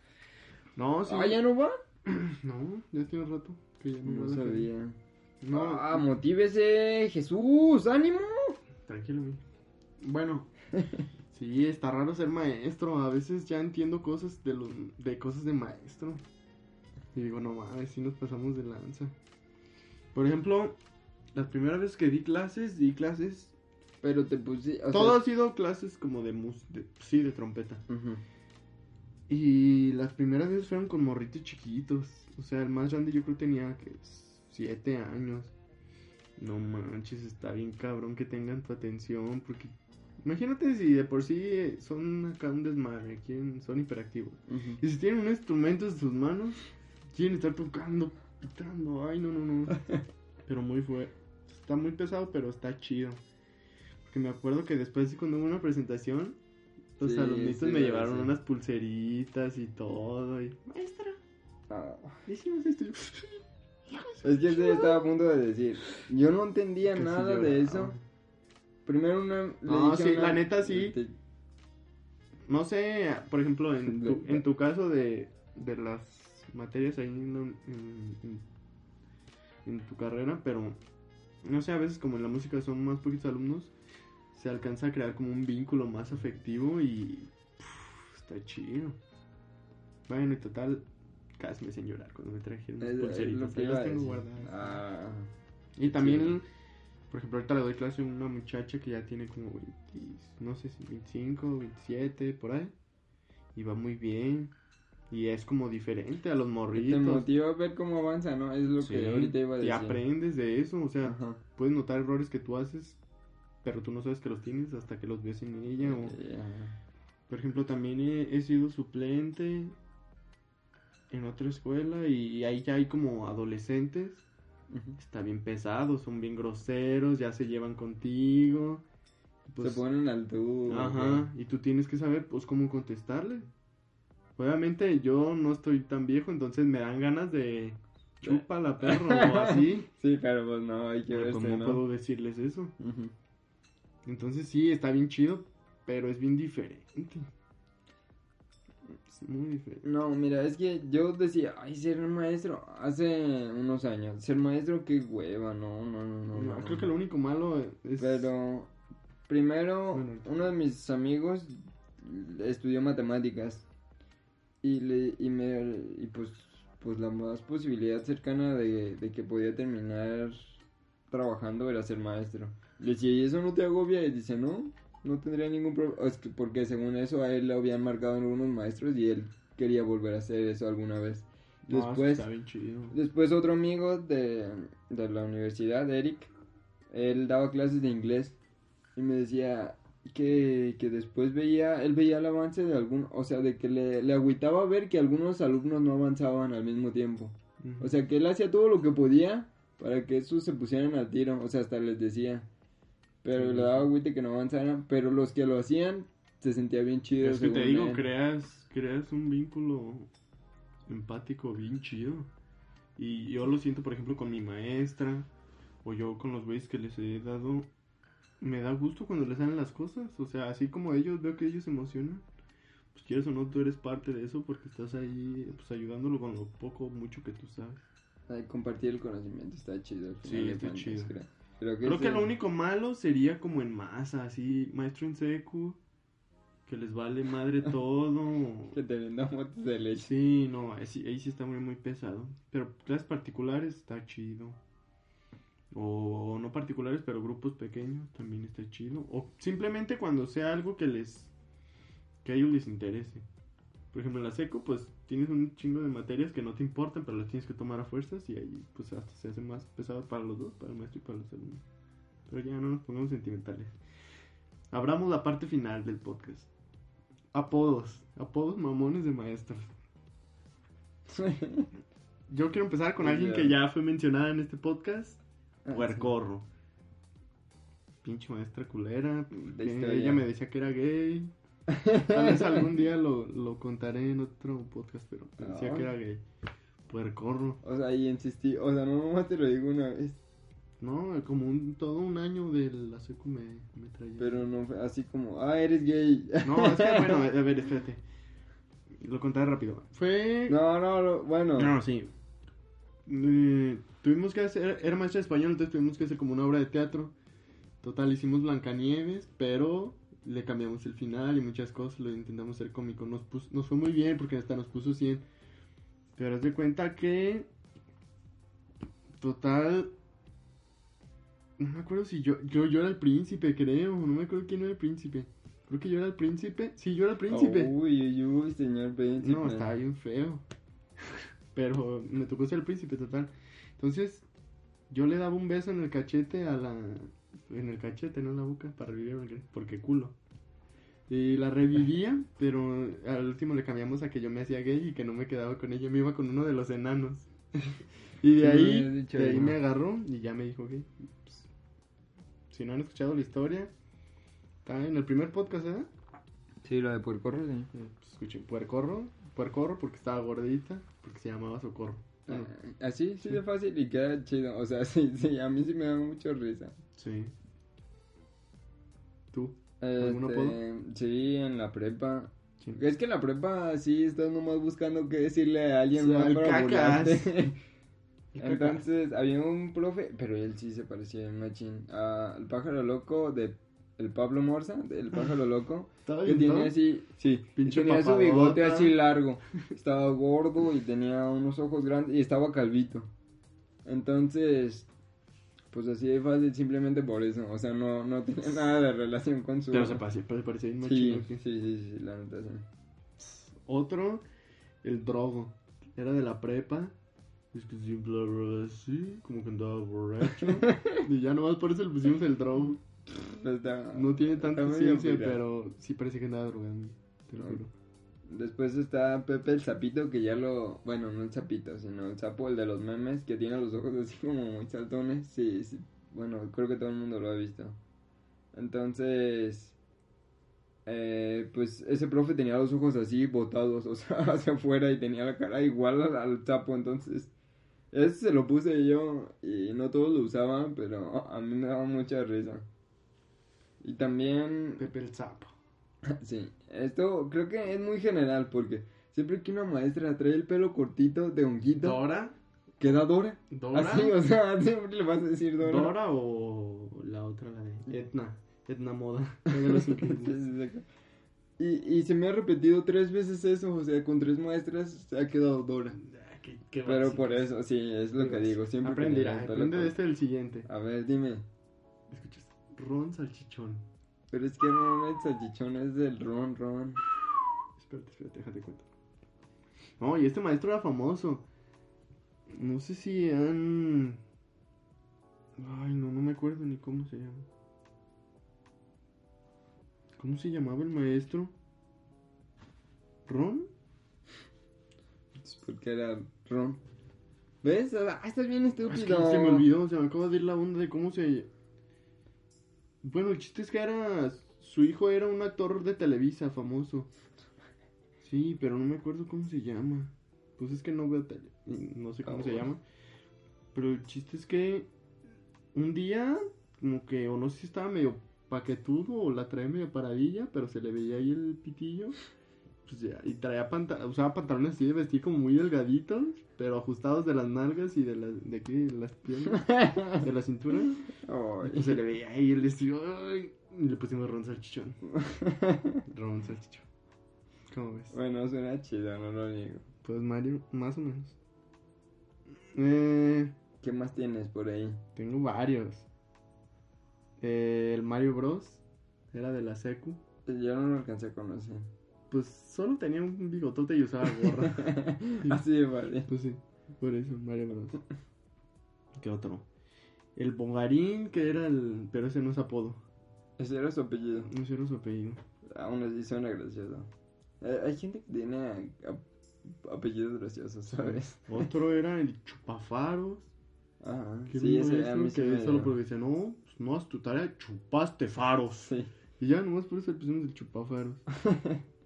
No, sí. Ah, ¿ya no va? No, ya tiene rato que ya no, No va sabía. No, Ah, motívese, Jesús, ánimo. Tranquilo, mi. Bueno, sí, está raro ser maestro. A veces ya entiendo cosas de, lo, de cosas de maestro. Y digo, no mames, sí nos pasamos de lanza. Por ejemplo, las primeras veces que di clases, di clases. Pero te puse. o Todo sea, ha sido clases como de mus, de- sí, de trompeta. Y las primeras veces fueron con morritos chiquitos. O sea, el más grande yo creo tenía que siete años. No manches, está bien cabrón que tengan tu atención. Porque imagínate si de por sí son acá un desmadre, quieren, son hiperactivos. Ujú. Y si tienen un instrumento en sus manos, quieren estar tocando, pitando. Ay, no, no, no. pero muy fuerte. Está muy pesado, pero está chido. Porque me acuerdo que después, cuando hubo una presentación, los Sí, alumnitos sí, me sí. llevaron unas pulseritas y todo. Y, maestra, Ah. hicimos esto. Yo, Es que se estaba a punto de decir. Yo no entendía Casi nada lloraba. de eso. Primero una. le No, dije sí, una- la neta sí. te- No sé, por ejemplo, en tu, en tu caso de, de las materias ahí en, la- en- en- en tu carrera, pero no sé, a veces como en la música son más poquitos alumnos, se alcanza a crear como un vínculo más afectivo y está chido. Bueno, y total, casi me hacen llorar cuando me trajeron las pulseritas, ahí las tengo guardadas. Ah. Y también, Sí. por ejemplo, ahorita le doy clase a una muchacha que ya tiene como 20, no sé si 25, 27, por ahí. Y va muy bien. Y es como diferente a los Te morritos. motiva a ver cómo avanza, ¿no? Es lo Sí, que ahorita iba a y decir. aprendes de eso. O sea, Ajá. puedes notar errores que tú haces, pero tú no sabes que los tienes hasta que los ves en ella. o- por ejemplo, también he, he sido suplente en otra escuela y ahí ya hay como adolescentes. Está bien pesado, son bien groseros, ya se llevan contigo. Pues, Se ponen al tú. Ajá, y tú tienes que saber pues cómo contestarle. Obviamente yo no estoy tan viejo, entonces me dan ganas de chúpala perro o así. Sí, pero pues no, hay que Pero verse, pues no puedo decirles eso. Entonces sí, está bien chido, pero es bien diferente. Es muy diferente. No, mira, es que yo decía, ay, ser maestro, hace unos años, ser maestro, qué hueva, no, no, no, no. No, no. creo que lo único malo es... Pero, primero, Bueno, uno de mis amigos estudió matemáticas y, le, y, me, y pues, pues la más posibilidad cercana de, de que podía terminar trabajando era ser maestro. Le decía, ¿y eso no te agobia? Y dice, no, no tendría ningún problema. Es que porque según eso a él le habían marcado algunos maestros y él quería volver a hacer eso alguna vez. Después, chido. Después otro amigo de, de la universidad, Eric, él daba clases de inglés y me decía que, que después veía, él veía el avance de algún, o sea, de que le, le agüitaba ver que algunos alumnos no avanzaban al mismo tiempo. O sea, que él hacía todo lo que podía para que esos se pusieran al tiro, o sea, hasta les decía. Pero Sí. le daba agüite que no avanzaran, pero los que lo hacían se sentía bien chido. Es que te digo, él. creas, creas un vínculo empático bien chido. Y yo lo siento, por ejemplo, con mi maestra, o yo con los güeyes que les he dado. Me da gusto cuando les salen las cosas. O sea, así como ellos, veo que ellos se emocionan. Pues quieres o no, tú eres parte de eso porque estás ahí, pues ayudándolo con lo poco o mucho que tú sabes. Ay, compartir el conocimiento está chido. Sí, está chido. creo. Creo que, Creo que sí. lo único malo sería como en masa, así, maestro en secu, que les vale madre todo. Que te vendan botes de leche. Sí, no, ahí sí, ahí sí está muy, muy pesado. Pero clases particulares está chido. O no particulares, pero grupos pequeños también está chido. O simplemente cuando sea algo que les. que a ellos les interese. Por ejemplo, en la seco, pues tienes un chingo de materias que no te importan, pero las tienes que tomar a fuerzas y ahí, pues hasta se hace más pesado para los dos, para el maestro y para los alumnos. Pero ya no nos pongamos sentimentales. Abramos la parte final del podcast. Apodos. Apodos mamones de maestros. Yo quiero empezar con alguien que ya fue mencionada en este podcast. Ah, Puercorro. Pinche maestra culera. Historia. ella me decía que era gay. Tal vez algún día lo, lo contaré en otro podcast, pero decía que era gay. Puercorro. O sea, y insistí. O sea, no nomás te lo digo una vez. No, como un, todo un año de la secu me, me traía. Pero no fue así como, ah, eres gay. No, es que bueno, a ver, espérate. Lo contaré rápido. Fue. No, no, no, bueno. No, sí. Eh, tuvimos que hacer, era maestra de español, entonces tuvimos que hacer como una obra de teatro. Total, hicimos Blancanieves, pero le cambiamos el final y muchas cosas, lo intentamos hacer cómico. Nos, pus- nos fue muy bien porque hasta nos puso 100. Pero haz de cuenta que. Total. No me acuerdo si yo, yo. Yo era el príncipe, creo. No me acuerdo quién era el príncipe. Creo que yo era el príncipe. Sí, yo era el príncipe. Uy, uy, uy, señor príncipe. No, estaba bien feo. Pero me tocó ser el príncipe, total. Entonces, yo le daba un beso en el cachete a la. En el cachete, no en la boca, para revivir, porque culo. Y la revivía, pero al último le cambiamos a que yo me hacía gay y que no me quedaba con ella. Me iba con uno de los enanos. y de me ahí, dicho de ahí me agarró y ya me dijo gay. Pues, si no han escuchado la historia, está en el primer podcast, ¿verdad? Sí, lo de Puercorro, sí. Eh, pues, escuchen, puercorro, puercorro porque estaba gordita, porque se llamaba Socorro. Bueno, Ah, Así, sí, de fácil y queda chido. O sea, sí, sí, a mí sí me da mucho risa. sí. ¿Tú? ¿Algún Este, sí, en la prepa. Es que en la prepa sí estás nomás buscando qué decirle a alguien para. El cacas. Entonces, había un profe, pero él sí se parecía en machín al pájaro loco de el Pablo Morza, del pájaro loco, Estaba que bien, tiene así, sí, Pinche tenía su bigote así largo, estaba gordo y tenía unos ojos grandes y estaba calvito. Entonces, pues así de fácil simplemente por eso, o sea, no, no tenía nada de relación con su... Pero se parecía, pero se parecía bien sí, sí, sí, sí, sí, la neta sí. Otro, el drogo. Era de la prepa. Es que siempre hablaba así, como que andaba borracho. y ya nomás por eso le pusimos el drogo. Pues No tiene tanta ciencia, pero sí parece que andaba drogando. Te lo juro. Después está Pepe el sapito, que ya lo... Bueno, no el sapito, sino el sapo, el de los memes, que tiene los ojos así como muy saltones. Sí, sí. Bueno, creo que todo el mundo lo ha visto. Entonces... eh, pues ese profe tenía los ojos así botados, o sea, hacia afuera y tenía la cara igual al, al sapo, entonces... Ese se lo puse yo y no todos lo usaban, pero a mí me daba mucha risa. Y también Pepe el sapo. Sí, esto creo que es muy general porque siempre que una maestra trae el pelo cortito de honguito, ¿Dora? queda Dora. ¿Dora? Así, o sea, siempre le vas a decir Dora. ¿Dora o la otra, la de Etna? Etna Moda. Y, y se me ha repetido tres veces eso, o sea, con tres maestras se ha quedado Dora. Ah, qué- qué Pero por eso, sí, es lo que digo, siempre Aprenderá, aprende de este del siguiente. A ver, dime, Escuchas. Ron Salchichón. Pero es que no, el salchichón es del ron, ron. Espérate, espérate, déjate cuento. No, y este maestro era famoso. No sé si han. Ay, no, no me acuerdo ni cómo se llama. ¿Cómo se llamaba el maestro? ¿Ron? Es porque era ron. ¿Ves? Ah, estás bien estúpido. Es que se me olvidó, se me acaba de ir la onda de cómo se. Bueno, el chiste es que era. Su hijo era un actor de Televisa famoso. Sí, pero no me acuerdo cómo se llama. Pues es que no veo tele. No sé cómo Ah, se bueno. llama. Pero el chiste es que. Un día, como que, o no sé si estaba medio paquetudo o la traía medio paradilla, pero se le veía ahí el pitillo. Pues ya, y traía panta usaba pantalones así de vestir como muy delgaditos, pero ajustados de las nalgas y de, la, de aquí, de las piernas, de la cintura. Y se le veía ahí el vestido. ay, y le pusimos Ron Salchichón. Ron Salchichón. ¿Cómo ves? Bueno, suena chido, no lo niego. Pues Mario, más o menos. Eh, ¿Qué más tienes por ahí? tengo varios. Eh, el Mario Bros. Era de la secu. Yo no lo alcancé a conocer. Pues solo tenía un bigotote y usaba gorra. Así de vale. pues sí, por eso, Mario Bros. ¿Qué otro? El Bongarín, que era el. Pero ese no es apodo. Ese era su apellido. Ese era su apellido. Aún así suena gracioso. Hay gente que tiene ap- apellidos graciosos, ¿sabes? Otro era el Chupafaros. Ajá. Que Sí, ese sí que me solo porque decía, no, pues no haz tu tarea, chupaste faros. Sí. Y ya nomás por eso le pusimos el chupafaros.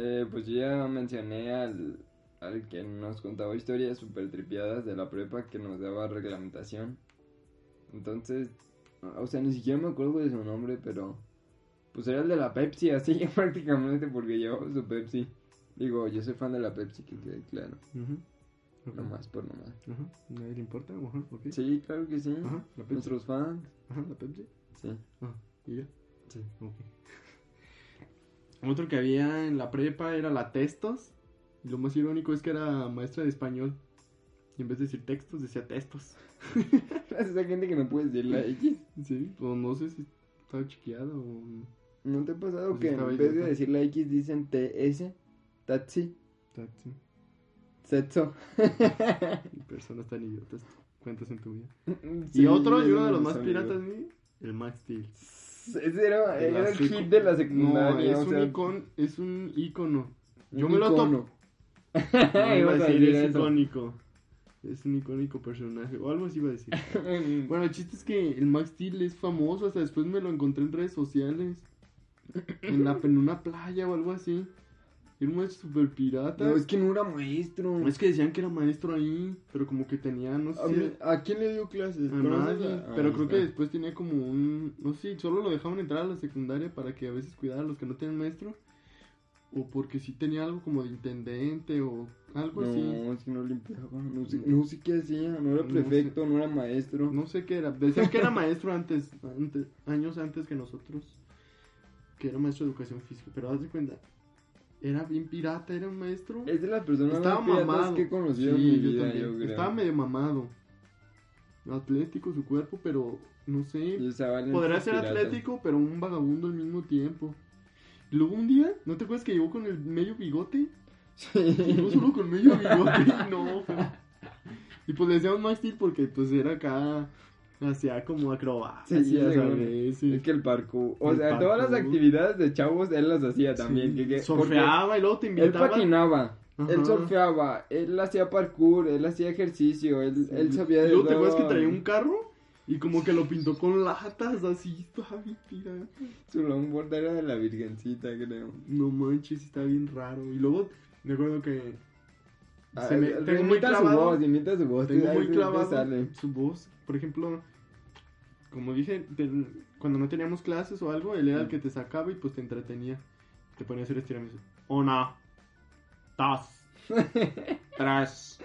Eh, pues yo ya mencioné al, al que nos contaba historias super tripiadas de la prepa que nos daba reglamentación. Entonces, o sea, ni siquiera me acuerdo de su nombre, pero pues era el de la Pepsi, así prácticamente porque llevaba su Pepsi. Digo, yo soy fan de la Pepsi, que quede claro. Ujú. Ok. Nomás por nomás. Ajá, nadie le importa, ajá, ok. Sí, claro que sí. Ajá, la Pepsi. Nuestros fans. Ajá, la Pepsi. Sí. Ah, y ya. Sí. Ok. Otro que había en la prepa era la Testos. Y lo más irónico es que era maestra de español. Y en vez de decir textos, decía testos. Esa gente que no puede decir la X. Sí, o no sé si estaba chiqueado o. ¿No te ha pasado que en vez de decir la X dicen TS? Taxi. Taxi. Sexo. Personas tan idiotas. Cuentas en tu vida. Sí, y otro, y uno de los más piratas, el Max Steel. Ese era, era el secu- hit de la No, secundaria. es, o un icon, es un icono. un Yo me lo topo. iba a decir, decir es eso. icónico. Es un icónico personaje. O algo así iba a decir. Bueno, el chiste es que el Max Steel es famoso. Hasta después me lo encontré en redes sociales. En, la, en una playa o algo así. Era un maestro super pirata. No, es que no era maestro. Es que decían que era maestro ahí. Pero como que tenía, no sé. ¿A, mí- ¿a quién le dio clases? a ¿Conoces nadie, a- pero ahí creo que después tenía como un. No sé, solo lo dejaban entrar a la secundaria para que a veces cuidara a los que no tenían maestro. O porque sí tenía algo como de intendente o algo así. No, es que no limpiaba. No sé, no sé qué hacía. No era No prefecto, no, era maestro. No sé qué era. Decían que era maestro antes, antes, años antes que nosotros. Que era maestro de educación física. Pero haz de cuenta, era bien pirata, era un maestro. Es de las personas Estaba más mamado. que he conocido Sí, en mi yo vida, yo. Estaba medio mamado. Atlético su cuerpo, pero no sé. Podría ser atlético, pero un vagabundo al mismo tiempo. Luego un día, ¿no te acuerdas que llegó con el medio bigote? Llegó solo con medio bigote y no, Y pues le decíamos Max Steel porque pues era acá, hacía como acrobacias, Sí, ya seguro. sabes, sí. Es que el parkour. O El sea, todas las actividades de chavos él las hacía también. Sí, que- que- Surfeaba y luego te Él invitaba. patinaba. Ajá. Él surfeaba, él hacía parkour, él hacía ejercicio, él, él sabía de luego te todo. acuerdas que traía un carro y como que lo pintó con latas, así, bien pirata. Su longboard era de la virgencita, creo. No manches, está bien raro. Y luego me acuerdo que se me- eh, tengo muy imita su clavado, voz, imita su voz. tengo muy clavado su voz. Por ejemplo, como dije, te- cuando no teníamos clases o algo, él era el que te sacaba y pues te entretenía. Te ponía a hacer estiramientos. Una, dos, tres,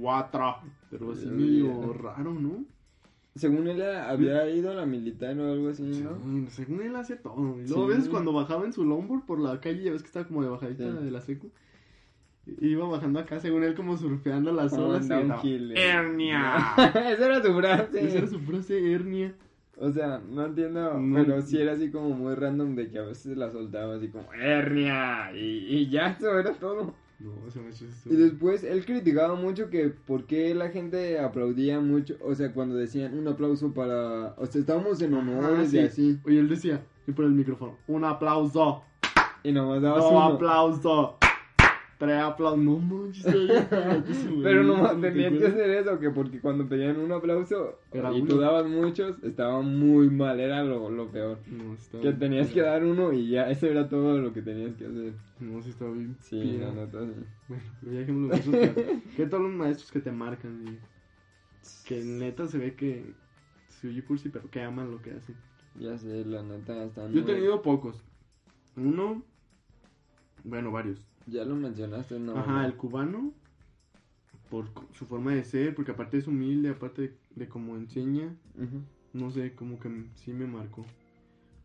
cuatro. Pero así medio raro, ¿no? Según él había ido a la militar o algo así, ¿no? Según él hacía todo. Y Sí. luego a veces cuando bajaba en su longboard por la calle, ya ves que estaba como de bajadita Sí. de la secu. Iba bajando acá, según él, como surfeando las Como olas. downhill, eh. ¡Hernia! Esa era su frase. Esa era su frase, hernia. O sea, no entiendo, No. pero sí era así como muy random de que a veces la soltaba así como hernia y, y ya eso era todo. No, ese macho es Y después él criticaba mucho que por qué la gente aplaudía mucho, o sea, cuando decían un aplauso para, o sea, estábamos en honores Ah, sí. y así, Oye, él decía, y por el micrófono, un aplauso, y nomás dabas dos uno. aplausos, tres aplausos. No manches, Pero nomás ¿Te tenían que hacer eso, que porque cuando pedían un aplauso Era y uno. tú dabas muchos, estaba muy mal, era lo, lo peor. No, está Que bien tenías que dar uno y ya, eso era todo lo que tenías que hacer. No, sí, está bien. Sí, la neta, sí. Bueno, pero ya dejemos los maestros que, que todos los maestros que te marcan, y que neta se ve que se oye cursi, pero que aman lo que hacen. Ya sé, la neta, están Yo he muy- tenido pocos. Uno, bueno, varios. Ya lo mencionaste, ¿no? Ajá, el cubano, por su forma de ser, porque aparte es humilde, aparte de, de cómo enseña, no sé, como que sí me marcó.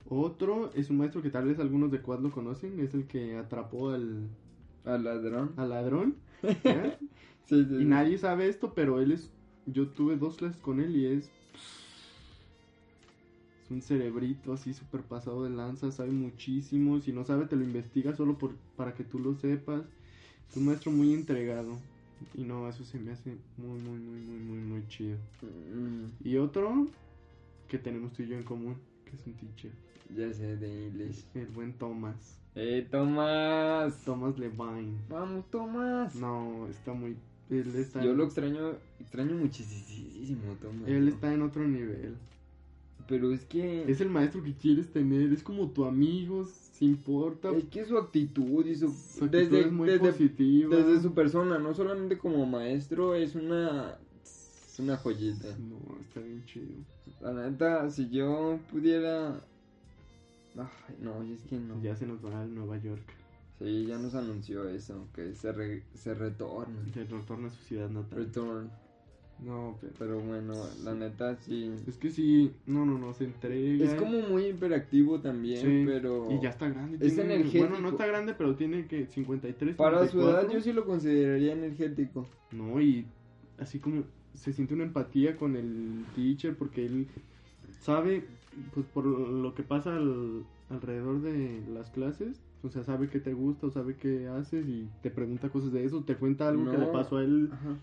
Otro es un maestro que tal vez algunos de Quad lo conocen, es el que atrapó al, Al ladrón. al ladrón. Sí, sí. Y sí. nadie sabe esto, pero él es. Yo tuve dos clases con él y es. Es un cerebrito así súper pasado de lanza, sabe muchísimo. Si no sabe, te lo investiga solo por, para que tú lo sepas. Es un maestro muy entregado. Y no, eso se me hace muy, muy, muy, muy, muy, muy chido. Mm, Y otro que tenemos tú y yo en común, que es un teacher. ya sé, de inglés. El buen Thomas. ¡Eh, Tomás! Thomas Levine. ¡Vamos, Tomás! No, está muy. Él está, Yo lo extraño, extraño muchísimo, Tomás. él está en otro nivel. Pero es que... Es el maestro que quieres tener, es como tu amigo, se importa. Es que su actitud y su... Su actitud desde, es muy desde, positiva. desde su persona, no solamente como maestro, es una... Es una joyita. No, está bien chido. La neta, si yo pudiera... Ay, no, es que no. Ya se nos va a Nueva York. Sí, ya nos anunció eso, que se, re- se retorna. Que retorna a su ciudad natal. Return. No, pero... Bueno, la neta sí. Es que sí, no, no, no, se entrega. Es como muy hiperactivo también, Sí, pero... Y ya está grande. Es tiene- energético. Bueno, no está grande, pero tiene que 53, Para su edad 54. yo sí lo consideraría energético. No, y así como se siente una empatía con el teacher porque él sabe, pues por lo que pasa al- alrededor de las clases, o sea, sabe qué te gusta o sabe qué haces y te pregunta cosas de eso, te cuenta algo que le pasó a él, Ajá.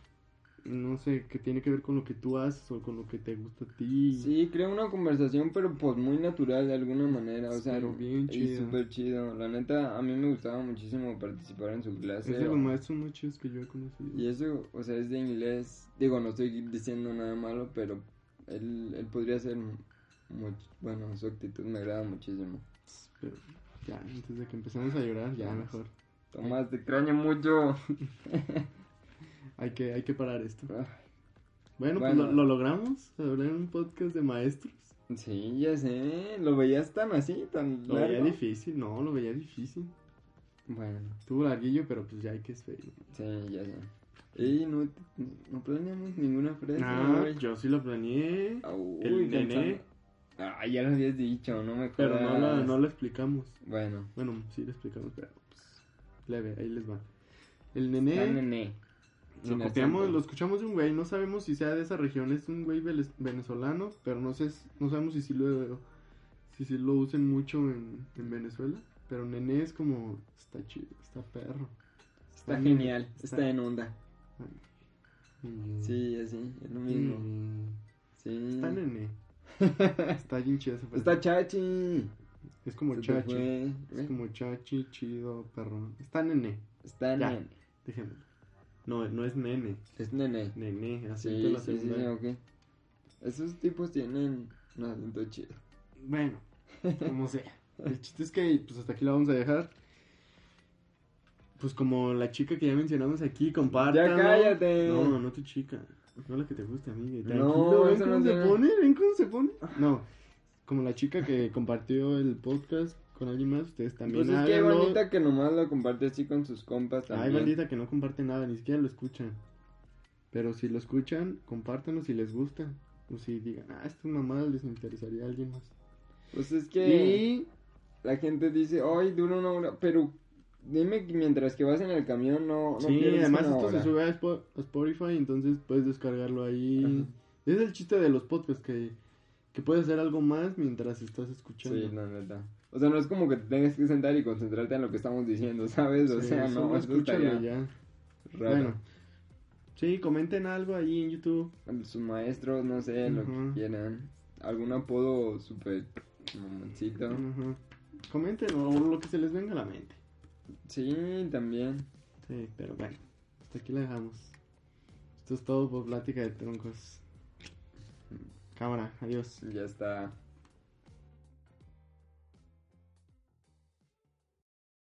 No sé, que tiene que ver con lo que tú haces o con lo que te gusta a ti. Sí, crea una conversación, pero pues muy natural de alguna manera, o sea, Pero bien chido. súper chido. La neta, a mí me gustaba muchísimo participar en su clase. Es de los maestros más chidos que yo he conocido. Y eso, o sea, es de inglés. Digo, no estoy diciendo nada malo, pero él, él podría ser bueno, su actitud me agrada muchísimo. Pero ya, antes de que empecemos a llorar, ya mejor. Tomás, te extraño mucho. Hay que, hay que parar esto. Ah, Bueno, Bueno. pues lo, lo logramos. Hablar en un podcast de maestros. Sí, ya sé, lo veías tan así, tan Lo veía difícil, no, lo veía difícil. Bueno, Estuvo larguillo, pero pues ya hay que esperar. sí, ya sé. Y no, no planeamos ninguna fresa. Ah, yo sí lo planeé. Ah, uy, el nené. Ah, ya lo habías dicho, no me Pero no, la- no lo explicamos. Bueno, Bueno, sí lo explicamos, pero pues leve, ahí les va. El nené, ah, nené. Lo copiamos, lo escuchamos de un güey, no sabemos si sea de esa región, es un güey venezolano, pero no sé, no sabemos si sí lo, si sí lo usen mucho en, en Venezuela. Pero nené es como, está chido, está perro. Está genial, está- está en onda. Mm. Sí, así, es lo mismo. Mm. Sí. Está nené. Está bien chido. Está chachi. Es como chachi. fue. Es como chachi, chido, perro. Está nene. Está Ya. nene. No, no es nene. Es nene. Nene, acento Sí, la sí, sí. Esos tipos tienen un acento chido. Bueno, como sea. El chiste es que pues hasta aquí la vamos a dejar. Pues como la chica que ya mencionamos aquí, compártanlo. Ya cállate. No, no tu chica. No la que te gusta, amiga. Tranquilo, No, ven cómo no se tiene- pone, ven cómo se pone. No, como la chica que compartió el podcast con alguien más, ustedes también Pues es que hay bandita que nomás lo comparte así con sus compas Hay también. bandita que no comparte nada, ni siquiera lo escuchan. Pero si lo escuchan, compártanlo si les gusta. O si digan, ah, esta mamada les interesaría a alguien más. Pues es que Y la gente dice, ay, dura una hora, pero dime que mientras que vas en el camión no, no sí, además esto hora. se sube a, Spo- a Spotify, entonces puedes descargarlo ahí. Es el chiste de los podcasts, que, que puedes hacer algo más mientras estás escuchando. Sí, la neta. O sea, no es como que te tengas que sentar y concentrarte en lo que estamos diciendo, ¿sabes? O Sí, sea, no, escúchalo ya. raro. Bueno, sí, comenten algo ahí en YouTube. Sus maestros, no sé, lo que quieran. Algún apodo súper mamoncito. Ujú. Comenten o lo que se les venga a la mente. Sí, también. Sí, pero bueno, hasta aquí la dejamos. Esto es todo por plática de troncos. Cámara, adiós. Ya está.